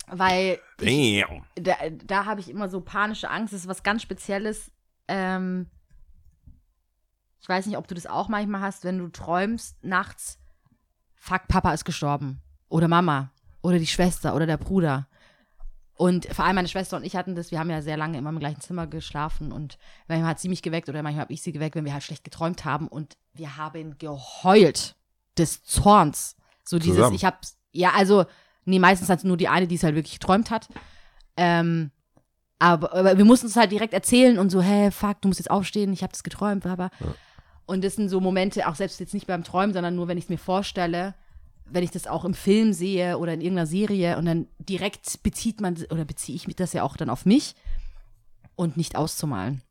weil ich, da, da habe ich immer so panische Angst. Das ist was ganz Spezielles. Ähm, ich weiß nicht, ob du das auch manchmal hast, wenn du träumst nachts, fuck, Papa ist gestorben. Oder Mama. Oder die Schwester oder der Bruder. Und vor allem meine Schwester und ich hatten das, wir haben ja sehr lange immer im gleichen Zimmer geschlafen und manchmal hat sie mich geweckt oder manchmal habe ich sie geweckt, wenn wir halt schlecht geträumt haben und wir haben geheult des Zorns. So dieses, Zusammen? ich hab's, ja, also, nee, meistens hat nur die eine, die es halt wirklich geträumt hat. Ähm, aber, aber wir mussten es halt direkt erzählen und so, hä, fuck, du musst jetzt aufstehen, ich habe das geträumt, aber. Und das sind so Momente, auch selbst jetzt nicht beim Träumen, sondern nur, wenn ich es mir vorstelle, wenn ich das auch im Film sehe oder in irgendeiner Serie und dann direkt bezieht man oder beziehe ich das ja auch dann auf mich und nicht auszumalen.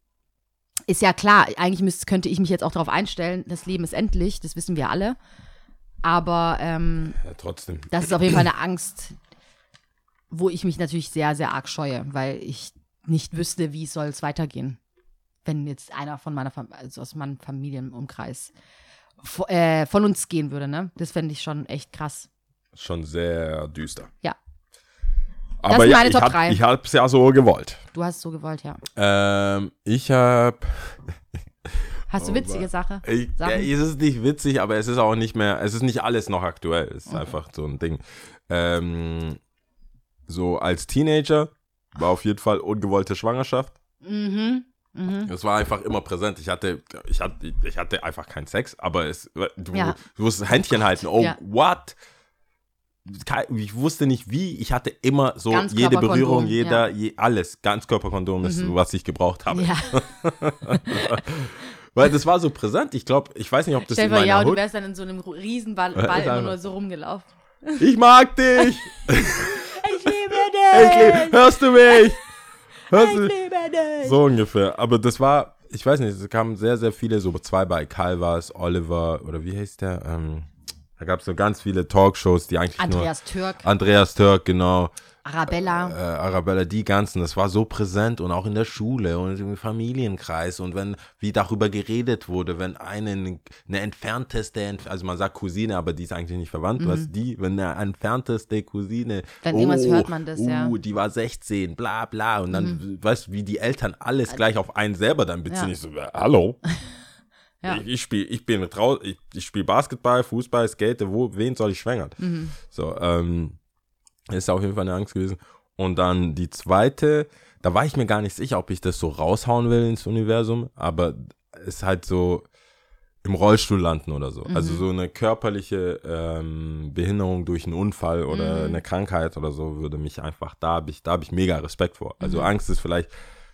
Ist ja klar, eigentlich müsste, könnte ich mich jetzt auch darauf einstellen, das Leben ist endlich, das wissen wir alle. Aber ähm, Ja, trotzdem. das ist auf jeden Fall eine Angst, wo ich mich natürlich sehr, sehr arg scheue, weil ich nicht wüsste, wie soll es weitergehen. Wenn jetzt einer von meiner Fam also aus meinem Familienumkreis äh, von uns gehen würde, ne? Das fände ich schon echt krass. Schon sehr düster. Ja. Aber sind ja, meine ich, Top hab, drei. ich hab's ja so gewollt. Du hast es so gewollt, ja. Ähm, ich hab. Hast du Oh, witzige. Sache? Ich, ja, es ist nicht witzig, aber es ist auch nicht mehr, es ist nicht alles noch aktuell. Es ist einfach so ein Ding. Ähm, so als Teenager war auf jeden Fall ungewollte Schwangerschaft. Mhm. Mhm. Es war einfach immer präsent. Ich hatte, ich hatte, ich hatte einfach keinen Sex, aber es, du, Ja. du musst Händchen halten. Oh, Ja. what? Ich wusste nicht wie. Ich hatte immer so jede Berührung, jeder, ja. je, alles. Ganzkörperkondom ist, Mhm. was ich gebraucht habe. Ja, (laughs) Weil das war so präsent. Ich glaube, ich weiß nicht, ob das stell in meiner ja, und du wärst dann in so einem riesen Ball, Äh, Ball ist immer nur so rumgelaufen. Ich mag dich. (laughs) (laughs) Ich liebe Ich lieb, hörst du mich? Du? liebe dich. So ungefähr. Aber das war, ich weiß nicht, es kamen sehr, sehr viele, so zwei bei Calvas, Oliver oder wie heißt der? Ähm, da gab es so ganz viele Talkshows, die eigentlich Andreas Türk, nur. Andreas Türk, genau. Arabella. Äh, Arabella, die ganzen, das war so präsent und auch in der Schule und im Familienkreis und wenn, wie darüber geredet wurde, wenn eine, eine entfernteste, Entf- also man sagt Cousine, aber die ist eigentlich nicht verwandt, was die, wenn eine entfernteste Cousine, Mhm. Dann irgendwas hört man das, uh, ja. Mhm. die war 16, bla bla und dann, weißt du, wie die Eltern alles gleich auf einen selber dann beziehen, Ja. ich so, äh, hallo? (laughs) Ja. Ich, ich spiele ich bin ich, ich spiele Basketball, Fußball, Skate, wo, wen soll ich schwängern? Mhm. So, ähm, ist auf jeden Fall eine Angst gewesen. Und dann die zweite, da war ich mir gar nicht sicher, ob ich das so raushauen will ins Universum, aber es ist halt so im Rollstuhl landen oder so. Mhm. Also so eine körperliche ähm, Behinderung durch einen Unfall oder Mhm. eine Krankheit oder so würde mich einfach, da habe ich, da habe ich mega Respekt vor. Also Mhm. Angst ist vielleicht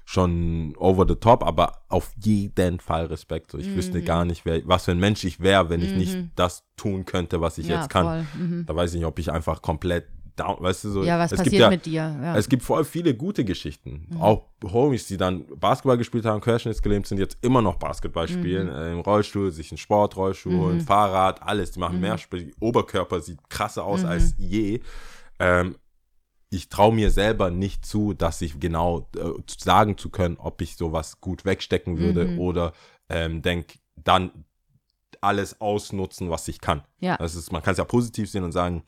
schon over the top, aber auf jeden Fall Respekt. So, ich Mhm. wüsste gar nicht, wer, was für ein Mensch ich wäre, wenn ich nicht das tun könnte, was ich ja, jetzt kann. Mhm. Da weiß ich nicht, ob ich einfach komplett down, weißt du so. Ja, was es passiert gibt ja, mit dir? Ja. Es gibt voll viele gute Geschichten. Mhm. Auch Homies, die dann Basketball gespielt haben, querschnittsgelähmt sind, jetzt immer noch Basketball Mhm. spielen, äh, im Rollstuhl, sich einen Sportrollstuhl, holen, Fahrrad, alles. Die machen Mhm. mehr Sport. Oberkörper sieht krasser aus als je. Ähm, ich traue mir selber nicht zu, dass ich genau äh, sagen zu können, ob ich sowas gut wegstecken würde Mhm. oder ähm, denk dann alles ausnutzen, was ich kann. Ja. Das ist, man kann es ja positiv sehen und sagen,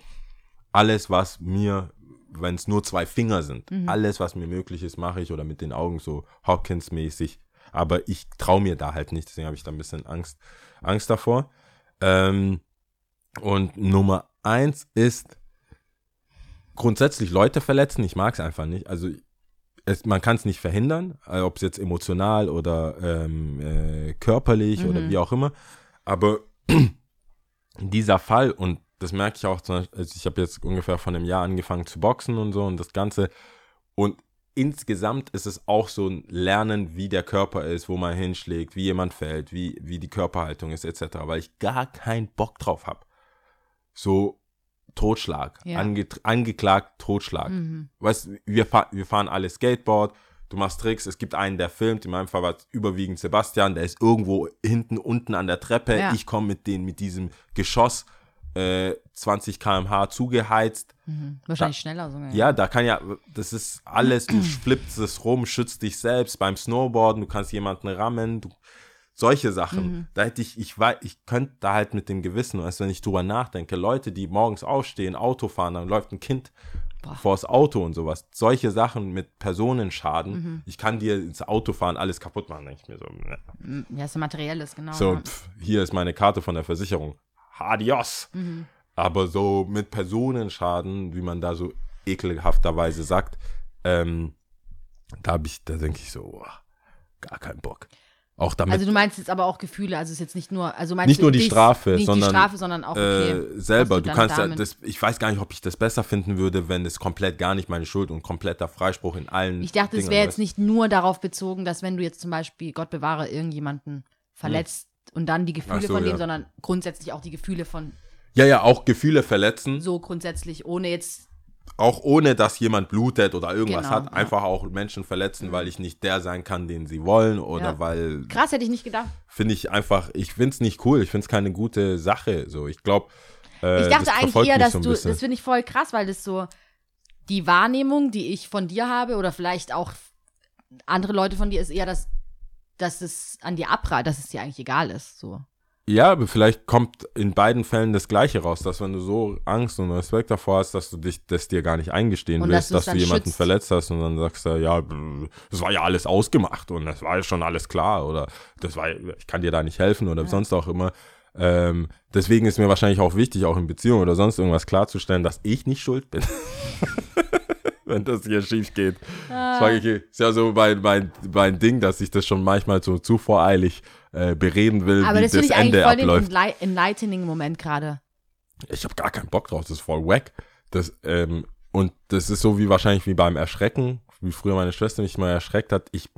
alles, was mir, wenn es nur zwei Finger sind, Mhm. alles, was mir möglich ist, mache ich oder mit den Augen so Hawkins-mäßig. Aber ich traue mir da halt nicht, deswegen habe ich da ein bisschen Angst, Angst davor. Ähm, und Nummer eins ist grundsätzlich Leute verletzen. Ich mag es einfach nicht. Also es, man kann es nicht verhindern, äh, ob es jetzt emotional oder ähm, äh, körperlich oder Mhm. wie auch immer. Aber (clears throat) dieser Fall, und das merke ich auch, also ich habe jetzt ungefähr von einem Jahr angefangen zu boxen und so und das Ganze. Und insgesamt ist es auch so ein Lernen, wie der Körper ist, wo man hinschlägt, wie jemand fällt, wie, wie die Körperhaltung ist, etc., weil ich gar keinen Bock drauf habe. So Totschlag, Ja. ange, angeklagt, Totschlag. Mhm. Weißt du, wir, fahr, wir fahren alle Skateboard, du machst Tricks, es gibt einen, der filmt, in meinem Fall war es überwiegend Sebastian, der ist irgendwo hinten unten an der Treppe, Ja. ich komme mit, den, mit diesem Geschoss äh, 20 km/h zugeheizt. Mhm. Wahrscheinlich schneller sogar. Ja, da kann ja, das ist alles, du (clears throat) flippst es rum, schützt dich selbst beim Snowboarden, du kannst jemanden rammen, du, solche Sachen. Mhm. Da hätte ich, ich weiß, ich könnte da halt mit dem Gewissen, weißt du, wenn ich drüber nachdenke, Leute, die morgens aufstehen, Auto fahren, dann läuft ein Kind Boah. vors Auto und sowas. Solche Sachen mit Personenschaden, Mhm. ich kann dir ins Auto fahren, alles kaputt machen, denke ich mir so. ne. Mhm. Ja, ist so materielles, genau. So, ja. pf, hier ist meine Karte von der Versicherung. Adios. Mhm. Aber so mit Personenschaden, wie man da so ekelhafterweise sagt, ähm, da habe ich, da denke ich so, boah, gar keinen Bock. Auch damit Also du meinst jetzt aber auch Gefühle, also es ist jetzt nicht nur, also meinst Nicht du nur die dich- Strafe, nicht sondern, die Strafe, sondern auch okay. äh, selber. Du dann kannst ja, damit- das, ich weiß gar nicht, ob ich das besser finden würde, wenn es komplett gar nicht meine Schuld und kompletter Freispruch in allen. Ich dachte, es wäre jetzt nicht nur darauf bezogen, dass wenn du jetzt zum Beispiel, Gott bewahre, irgendjemanden verletzt und dann die Gefühle so, von dem, ja. sondern grundsätzlich auch die Gefühle von Ja, ja, auch Gefühle verletzen, so grundsätzlich, ohne jetzt, auch ohne dass jemand blutet oder irgendwas Genau, hat, ja. einfach auch Menschen verletzen, weil ich nicht der sein kann, den sie wollen oder Ja. weil krass hätte ich nicht gedacht. finde ich einfach, ich finde es nicht cool, ich finde es keine gute Sache. So, ich glaube, äh, Ich dachte das eigentlich eher, dass so du, das finde ich voll krass, weil das so die Wahrnehmung, die ich von dir habe oder vielleicht auch andere Leute von dir, ist eher, dass dass es an dir abreißt, dass es dir eigentlich egal ist. So. Ja, aber vielleicht kommt in beiden Fällen das Gleiche raus, dass wenn du so Angst und Respekt davor hast, dass du dich das dir gar nicht eingestehen Und dass willst, du es dass du jemanden schützt. verletzt hast und dann sagst du, ja, das war ja alles ausgemacht und das war ja schon alles klar oder das war, ich kann dir da nicht helfen oder sonst auch immer. Ähm, deswegen ist mir wahrscheinlich auch wichtig, auch in Beziehungen oder sonst irgendwas klarzustellen, dass ich nicht schuld bin. (laughs) Wenn das hier schief geht. Das sag ich, ist ja so mein, mein, mein Ding, dass ich das schon manchmal so zu voreilig äh, bereden will, Aber wie das das, ich eigentlich Ende voll den abläuft. enli- enlightening Moment gerade. Ich habe gar keinen Bock drauf, das ist voll wack. Das, ähm, und das ist so wie wahrscheinlich wie beim Erschrecken, wie früher meine Schwester mich mal erschreckt hat. Ich,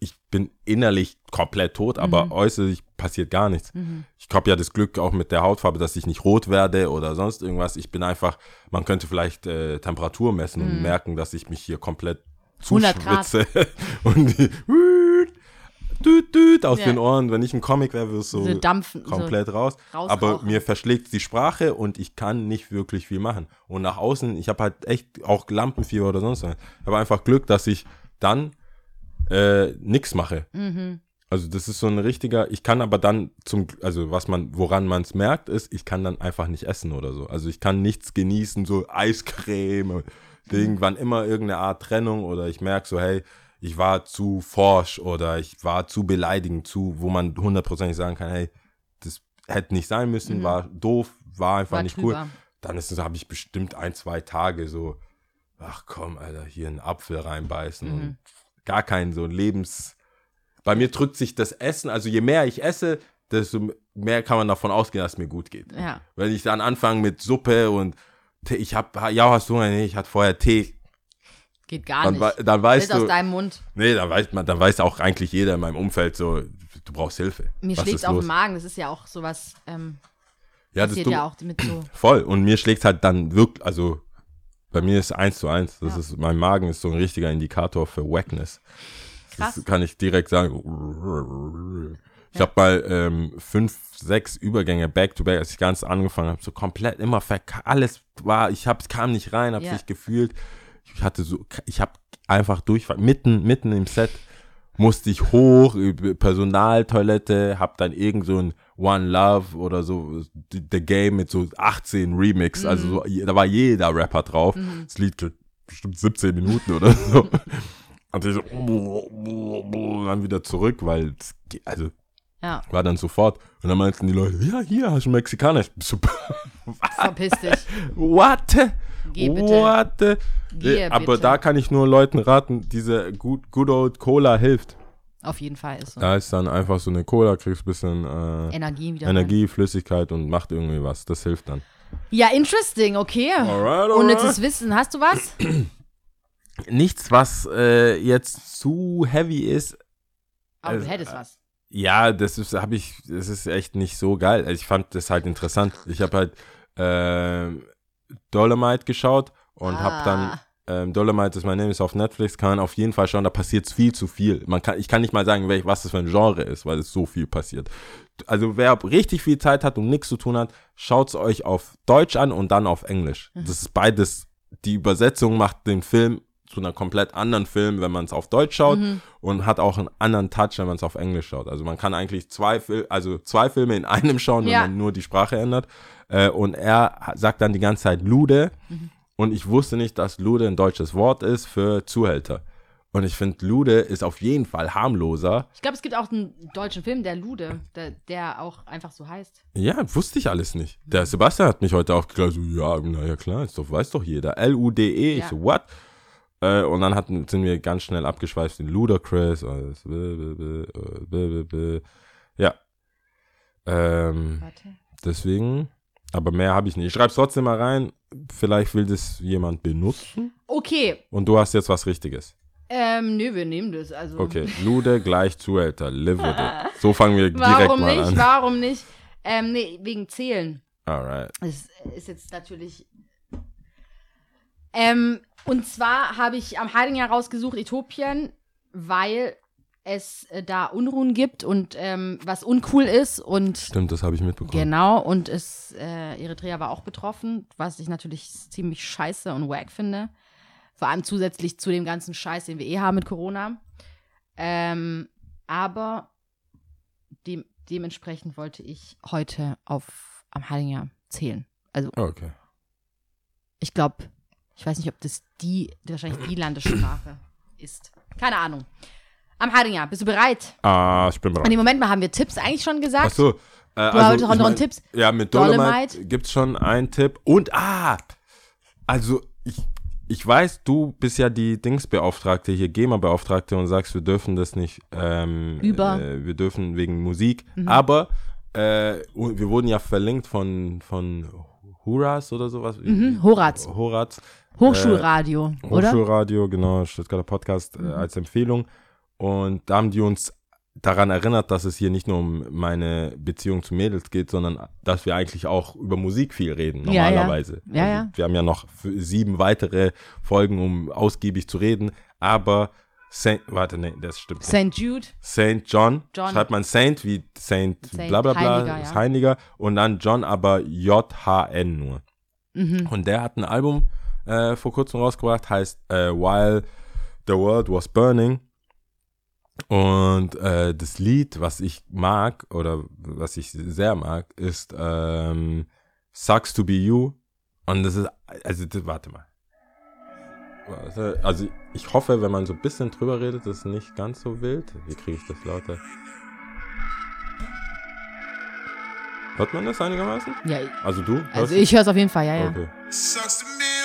ich bin innerlich komplett tot, aber äußerlich passiert gar nichts. Ich habe ja das Glück auch mit der Hautfarbe, dass ich nicht rot werde oder sonst irgendwas. Ich bin einfach, man könnte vielleicht äh, Temperatur messen und merken, dass ich mich hier komplett 100 Grad. zuschwitze. (laughs) und die, düt, düt, aus Ja. den Ohren. Wenn ich ein Comic wäre, würde es so So dampfen, so komplett raus. rausrauchen. Aber mir verschlägt die Sprache und ich kann nicht wirklich viel machen. Und nach außen, ich habe halt echt auch Lampenfieber oder sonst was. Ich habe einfach Glück, dass ich dann äh, nichts mache. Mhm. Also das ist so ein richtiger, ich kann aber dann zum, also was man, woran man es merkt, ist, ich kann dann einfach nicht essen oder so. Also ich kann nichts genießen, so Eiscreme, Ding, wann immer irgendeine Art Trennung oder ich merke so, hey, ich war zu forsch oder ich war zu beleidigend, zu, wo man hundertprozentig sagen kann, hey, das hätte nicht sein müssen, war doof, war einfach War nicht drüber. cool. Dann ist habe ich bestimmt ein, zwei Tage so, ach komm, Alter, hier einen Apfel reinbeißen Mhm. und gar kein so Lebens. Bei mir drückt sich das Essen, also je mehr ich esse, desto mehr kann man davon ausgehen, dass es mir gut geht. Ja. Wenn ich dann anfange mit Suppe und Tee, ich hab, ja, hast du Hunger? Nee, ich hatte vorher Tee. Geht gar Dann, nicht. dann weißt aus du, deinem Mund. nee, dann weiß man, dann weiß auch eigentlich jeder in meinem Umfeld so, du brauchst Hilfe. Mir schlägt ist auf los? den Magen. Das ist ja auch sowas, ähm, Ja, das passiert du, ja auch mit so. (clears throat) voll. Und mir schlägt halt dann wirklich, also bei mir ist eins zu eins. Das Ja. ist, mein Magen ist so ein richtiger Indikator für Wackness. Krass. Das kann ich direkt sagen. Ich habe mal ähm, fünf, sechs Übergänge back to back, als ich ganz angefangen habe, so komplett immer verk alles war, ich hab's kam nicht rein, hab's Ja. nicht gefühlt. Ich hatte so, ich habe einfach Durchfall mitten mitten im Set musste ich hoch, Personaltoilette, hab dann irgend so ein One Love oder so The Game mit so 18 Remix, also so, da war jeder Rapper drauf. Das Lied geht bestimmt 17 Minuten oder so. (laughs) Und ich so, dann wieder zurück, weil, also, Ja, war dann sofort. Und dann meinten die Leute, ja, hier hast du Mexikaner. (laughs) So, verpiss dich. what? Geh bitte. What? Gehe Nee, aber bitte. da kann ich nur Leuten raten, diese good, good old Cola hilft. Auf jeden Fall ist so. Da ist dann einfach so eine Cola, kriegst ein bisschen äh, Energie wieder. Energie, Flüssigkeit und macht irgendwie was. Das hilft dann. Ja, interesting, okay. Alright, Unnützes Wissen. Hast du was? (clears throat) Nichts, was äh, jetzt zu heavy ist. Aber du Also, hättest was. Ja, das ist, habe ich, das ist echt nicht so geil. Also ich fand das halt interessant. Ich habe halt ähm, Dolomite geschaut und habe Ah. dann ähm, Dolomite ist mein Name, ist auf Netflix, kann man auf jeden Fall schauen, da passiert viel zu viel. Man kann, ich kann nicht mal sagen, welch, was das für ein Genre ist, weil es so viel passiert. Also wer richtig viel Zeit hat und nichts zu tun hat, schaut es euch auf Deutsch an und dann auf Englisch. Mhm. Das ist beides, die Übersetzung macht den Film zu einer komplett anderen Film, wenn man es auf Deutsch schaut Mhm. und hat auch einen anderen Touch, wenn man es auf Englisch schaut. Also man kann eigentlich zwei, Fil also zwei Filme in einem schauen, wenn Ja. man nur die Sprache ändert. Äh, und er sagt dann die ganze Zeit Lude. Mhm. Und ich wusste nicht, dass Lude ein deutsches Wort ist für Zuhälter. Und ich finde, Lude ist auf jeden Fall harmloser. Ich glaube, es gibt auch einen deutschen Film, der Lude, der, der auch einfach so heißt. Ja, wusste ich alles nicht. Der Sebastian hat mich heute aufgeklärt, so, ja, naja, klar, ist doch, weiß doch jeder. L-U-D-E. Ich Ja. so, what? Äh, und dann hatten, sind wir ganz schnell abgeschweift in Ludacris. bl- äh. Ja. Ähm, Warte. deswegen, aber mehr habe ich nicht. Ich schreibe es trotzdem mal rein. Vielleicht will das jemand benutzen. Okay, Und du hast jetzt was Richtiges. ähm, nö, wir nehmen das. Also. Okay, Lude gleich Zuhälter. Live with it. (laughs) So fangen wir direkt Warum mal nicht? an. Warum nicht? Ähm, nee, wegen Zählen. Alright. Das ist jetzt natürlich. Ähm, und zwar habe ich am Heidinger rausgesucht Äthiopien, weil es äh, da Unruhen gibt und ähm, was uncool ist und Stimmt, das habe ich mitbekommen. genau und es äh, Eritrea war auch betroffen, was ich natürlich ziemlich scheiße und wack finde. Vor allem zusätzlich zu dem ganzen Scheiß, den wir eh haben mit Corona. Ähm, Aber dem, dementsprechend wollte ich heute auf am Hallinger zählen. Also Okay. ich glaube, ich weiß nicht, ob das die, wahrscheinlich die Landessprache ist. Keine Ahnung. Am Hallinger, bist du bereit? Ah, ich bin bereit. im Moment mal haben wir Tipps eigentlich schon gesagt. Ach so. Äh, Du hast auch noch einen Tipps? Ja, mit Dolomite? Dolomite, gibt's schon einen Tipp. Und, ah, also ich, ich weiß, du bist ja die Dingsbeauftragte hier, GEMA-Beauftragte und sagst, wir dürfen das nicht, ähm, Über. Äh, wir dürfen wegen Musik. Mhm. Aber äh, wir wurden ja verlinkt von, von Huras oder sowas. Mhm, Horaz. Horaz. Hochschulradio, oder? Hochschulradio, genau, Stuttgarter Podcast äh, als Empfehlung. Und da haben die uns daran erinnert, dass es hier nicht nur um meine Beziehung zu Mädels geht, sondern dass wir eigentlich auch über Musik viel reden, Ja, ja. normalerweise. Also Ja, ja. Wir haben ja noch sieben weitere Folgen, um ausgiebig zu reden, aber Saint, warte, nee, das stimmt nicht. St. Jude. Saint John, John. schreibt man Saint wie Saint, Saint, bla bla bla, Heiliger, ist ja. Heiliger und dann John aber J-H-N nur. Mhm. Und der hat ein Album äh, vor kurzem rausgebracht, heißt äh, While the World Was Burning. Und äh, das Lied, was ich mag oder was ich sehr mag, ist ähm, Sucks to be You. Und das ist, also das, warte mal. Also ich hoffe, wenn man so ein bisschen drüber redet, ist es nicht ganz so wild. Wie kriege ich das lauter? Hört man das einigermaßen? Ja, Also du? also ich höre es auf jeden Fall, ja, ja. Okay. Sucks to be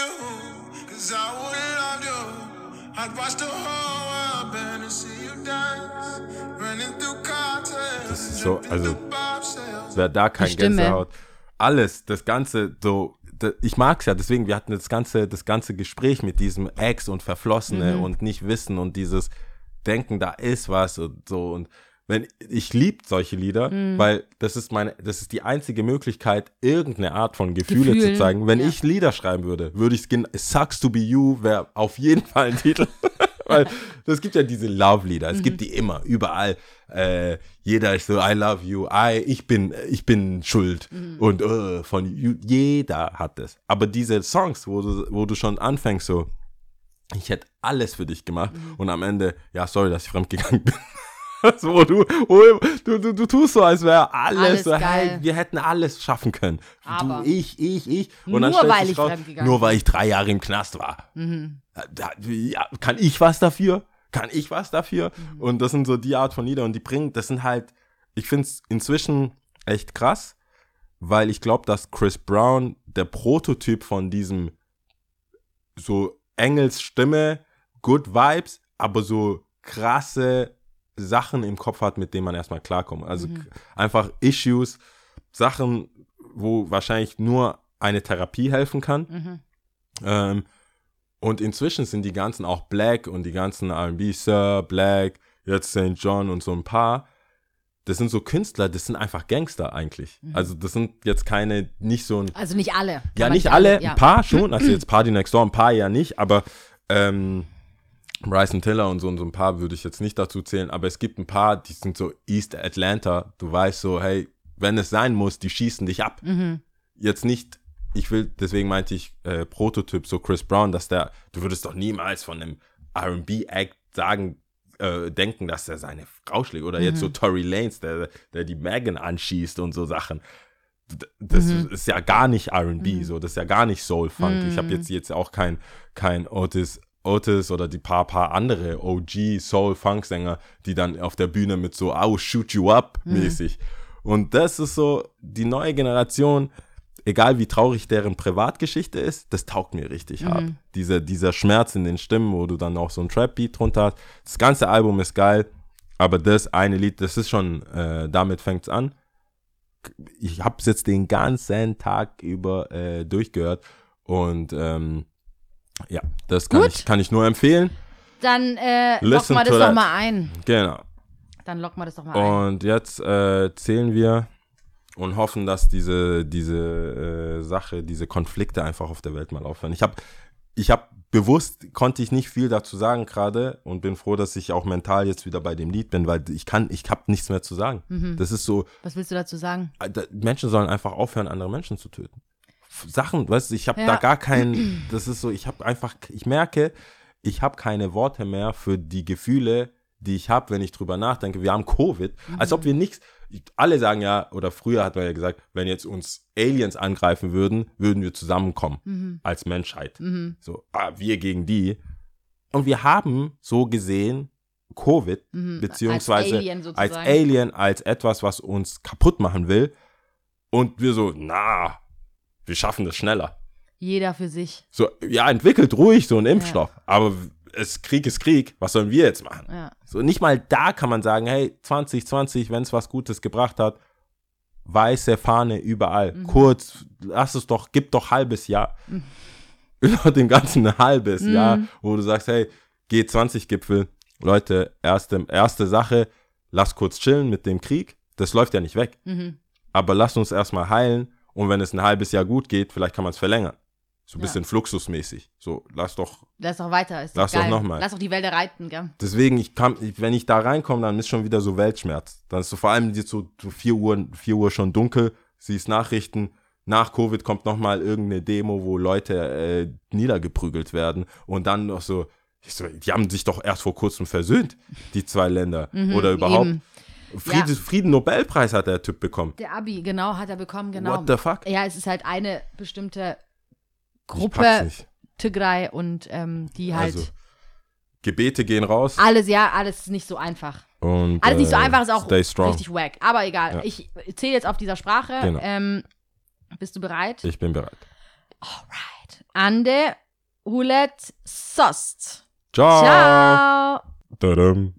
I'd watch the whole world burn and see you dance. Running through ist so, also wer da kein. Gänsehaut. Alles, das Ganze, so, ich mag's ja, deswegen, wir hatten das ganze, das ganze Gespräch mit diesem Ex und Verflossene Mhm. und nicht wissen und dieses Denken, da ist was und so und wenn, ich lieb solche Lieder, Mhm. weil das ist meine, das ist die einzige Möglichkeit, irgendeine Art von Gefühle Gefühlen, zu zeigen. Wenn ja. ich Lieder schreiben würde, würde ich es Sucks to be you, wäre auf jeden Fall ein Titel. (laughs) Weil es gibt ja diese Love-Lieder, es Mhm. gibt die immer, überall. Äh, jeder ist so, I love you, I, ich bin, ich bin schuld. Mhm. Und äh, von you, jeder hat es. Aber diese Songs, wo du, wo du schon anfängst, so, ich hätte alles für dich gemacht Mhm. und am Ende, ja, sorry, dass ich fremdgegangen bin. (laughs) (laughs) so, du, du, du, du tust so, als wäre alles, Alles so, geil. hey, wir hätten alles schaffen können. Aber- du, ich, ich, ich. Und Nur weil ich raus, Nur weil ich drei Jahre im Knast war. Mhm. Da, ja, kann ich was dafür? Kann ich was dafür? Mhm. Und das sind so die Art von Lieder und die bringen, das sind halt, ich finde es inzwischen echt krass, weil ich glaube, dass Chris Brown der Prototyp von diesem so Engels Stimme, Good Vibes, aber so krasse Sachen im Kopf hat, mit denen man erstmal klarkommt. Also k- einfach Issues, Sachen, wo wahrscheinlich nur eine Therapie helfen kann. Mhm. Ähm, und inzwischen sind die ganzen auch Black und die ganzen RB, Sir, Black, jetzt St. John und so ein paar. Das sind so Künstler, das sind einfach Gangster eigentlich. Also das sind jetzt keine, nicht so ein, Also nicht alle. ja nicht alle, ja. ein paar schon, also jetzt Party Next Door, ein paar ja nicht, aber ähm, Bryson Tiller und so und so ein paar würde ich jetzt nicht dazu zählen, aber es gibt ein paar, die sind so East Atlanta, du weißt so, hey, wenn es sein muss, die schießen dich ab. Mhm. Jetzt nicht, ich will, deswegen meinte ich äh, Prototyp, so Chris Brown, dass der, du würdest doch niemals von einem R&B-Act sagen, äh, denken, dass er seine Frau schlägt oder jetzt so Tory Lanez, der, der die Megan anschießt und so Sachen. Das ist ja gar nicht R&B, so, das ist ja gar nicht Soul Funk. Ich habe jetzt jetzt auch kein kein Otis Otis oder die paar paar andere OG Soul Funk Sänger, die dann auf der Bühne mit so "I'll shoot you up" mäßig. Und das ist so die neue Generation, egal wie traurig deren Privatgeschichte ist, das taugt mir richtig hart. Diese, dieser Schmerz in den Stimmen, wo du dann auch so ein Trap-Beat drunter hast. Das ganze Album ist geil, aber das eine Lied, das ist schon, äh, damit fängt's an. Ich hab's jetzt den ganzen Tag über äh, durchgehört und ähm, ja, das kann Gut. ich, kann ich nur empfehlen. Dann äh, locken wir das doch that. mal ein. Genau. Dann locken wir das doch mal ein. Und jetzt äh, zählen wir und hoffen, dass diese, diese äh, Sache, diese Konflikte einfach auf der Welt mal aufhören. Ich habe ich hab bewusst, konnte ich nicht viel dazu sagen gerade und bin froh, dass ich auch mental jetzt wieder bei dem Lied bin, weil ich kann, ich habe nichts mehr zu sagen. Mhm. Das ist so, Was willst du dazu sagen? äh, Menschen sollen einfach aufhören, andere Menschen zu töten. Sachen, weißt du, ich habe Ja. da gar kein, das ist so, ich habe einfach, ich merke, ich habe keine Worte mehr für die Gefühle, die ich habe, wenn ich drüber nachdenke. Wir haben Covid, Mhm. als ob wir nichts. Alle sagen ja, oder früher hat man ja gesagt, wenn jetzt uns Aliens angreifen würden, würden wir zusammenkommen Mhm. als Menschheit. So, ah, wir gegen die. Und wir haben so gesehen Covid, beziehungsweise Mhm. Als Alien als. Alien, als etwas, was uns kaputt machen will. Und wir so, na, wir schaffen das schneller. Jeder für sich. So, ja, entwickelt ruhig so einen Impfstoff. Aber es, Krieg ist Krieg. Was sollen wir jetzt machen? Ja. So, nicht mal da kann man sagen, hey, 2020, wenn es was Gutes gebracht hat, weiße Fahne überall. Mhm. Kurz, lass es doch, gib doch halbes Jahr. (laughs) Über dem ganzen ein halbes Mhm. Jahr, wo du sagst, hey, G20-Gipfel, Leute, erste, erste Sache, lass kurz chillen mit dem Krieg. Das läuft ja nicht weg. Mhm. Aber lass uns erstmal heilen und wenn es ein halbes Jahr gut geht, vielleicht kann man es verlängern. So ein Ja. bisschen fluxusmäßig. So, lass doch Lass doch weiter. Ist Lass doch doch geil. noch mal. Lass doch die Wälder reiten, gell? Deswegen, ich kann, wenn ich da reinkomme, dann ist schon wieder so Weltschmerz. Dann ist so vor allem jetzt so, so 4 Uhr, 4 Uhr schon dunkel, siehst Nachrichten, nach Covid kommt nochmal irgendeine Demo, wo Leute äh, niedergeprügelt werden und dann noch so, so, die haben sich doch erst vor kurzem versöhnt, die zwei Länder. Oder überhaupt. Mhm, eben. Frieden, Frieden-Nobelpreis hat der Typ bekommen. Der Abi, genau, hat er bekommen, genau. What the fuck? Ja, es ist halt eine bestimmte Gruppe. Tigray, und ähm, die halt. Also, Gebete gehen raus. alles, ja, alles ist nicht so einfach. Und, Alles nicht so äh, einfach, ist auch richtig wack. Aber egal, Ja. ich zähle jetzt auf dieser Sprache. Genau. Ähm, bist du bereit? Ich bin bereit. Alright. Ande, Hulet, Sost. Ciao. Ciao. Tadam.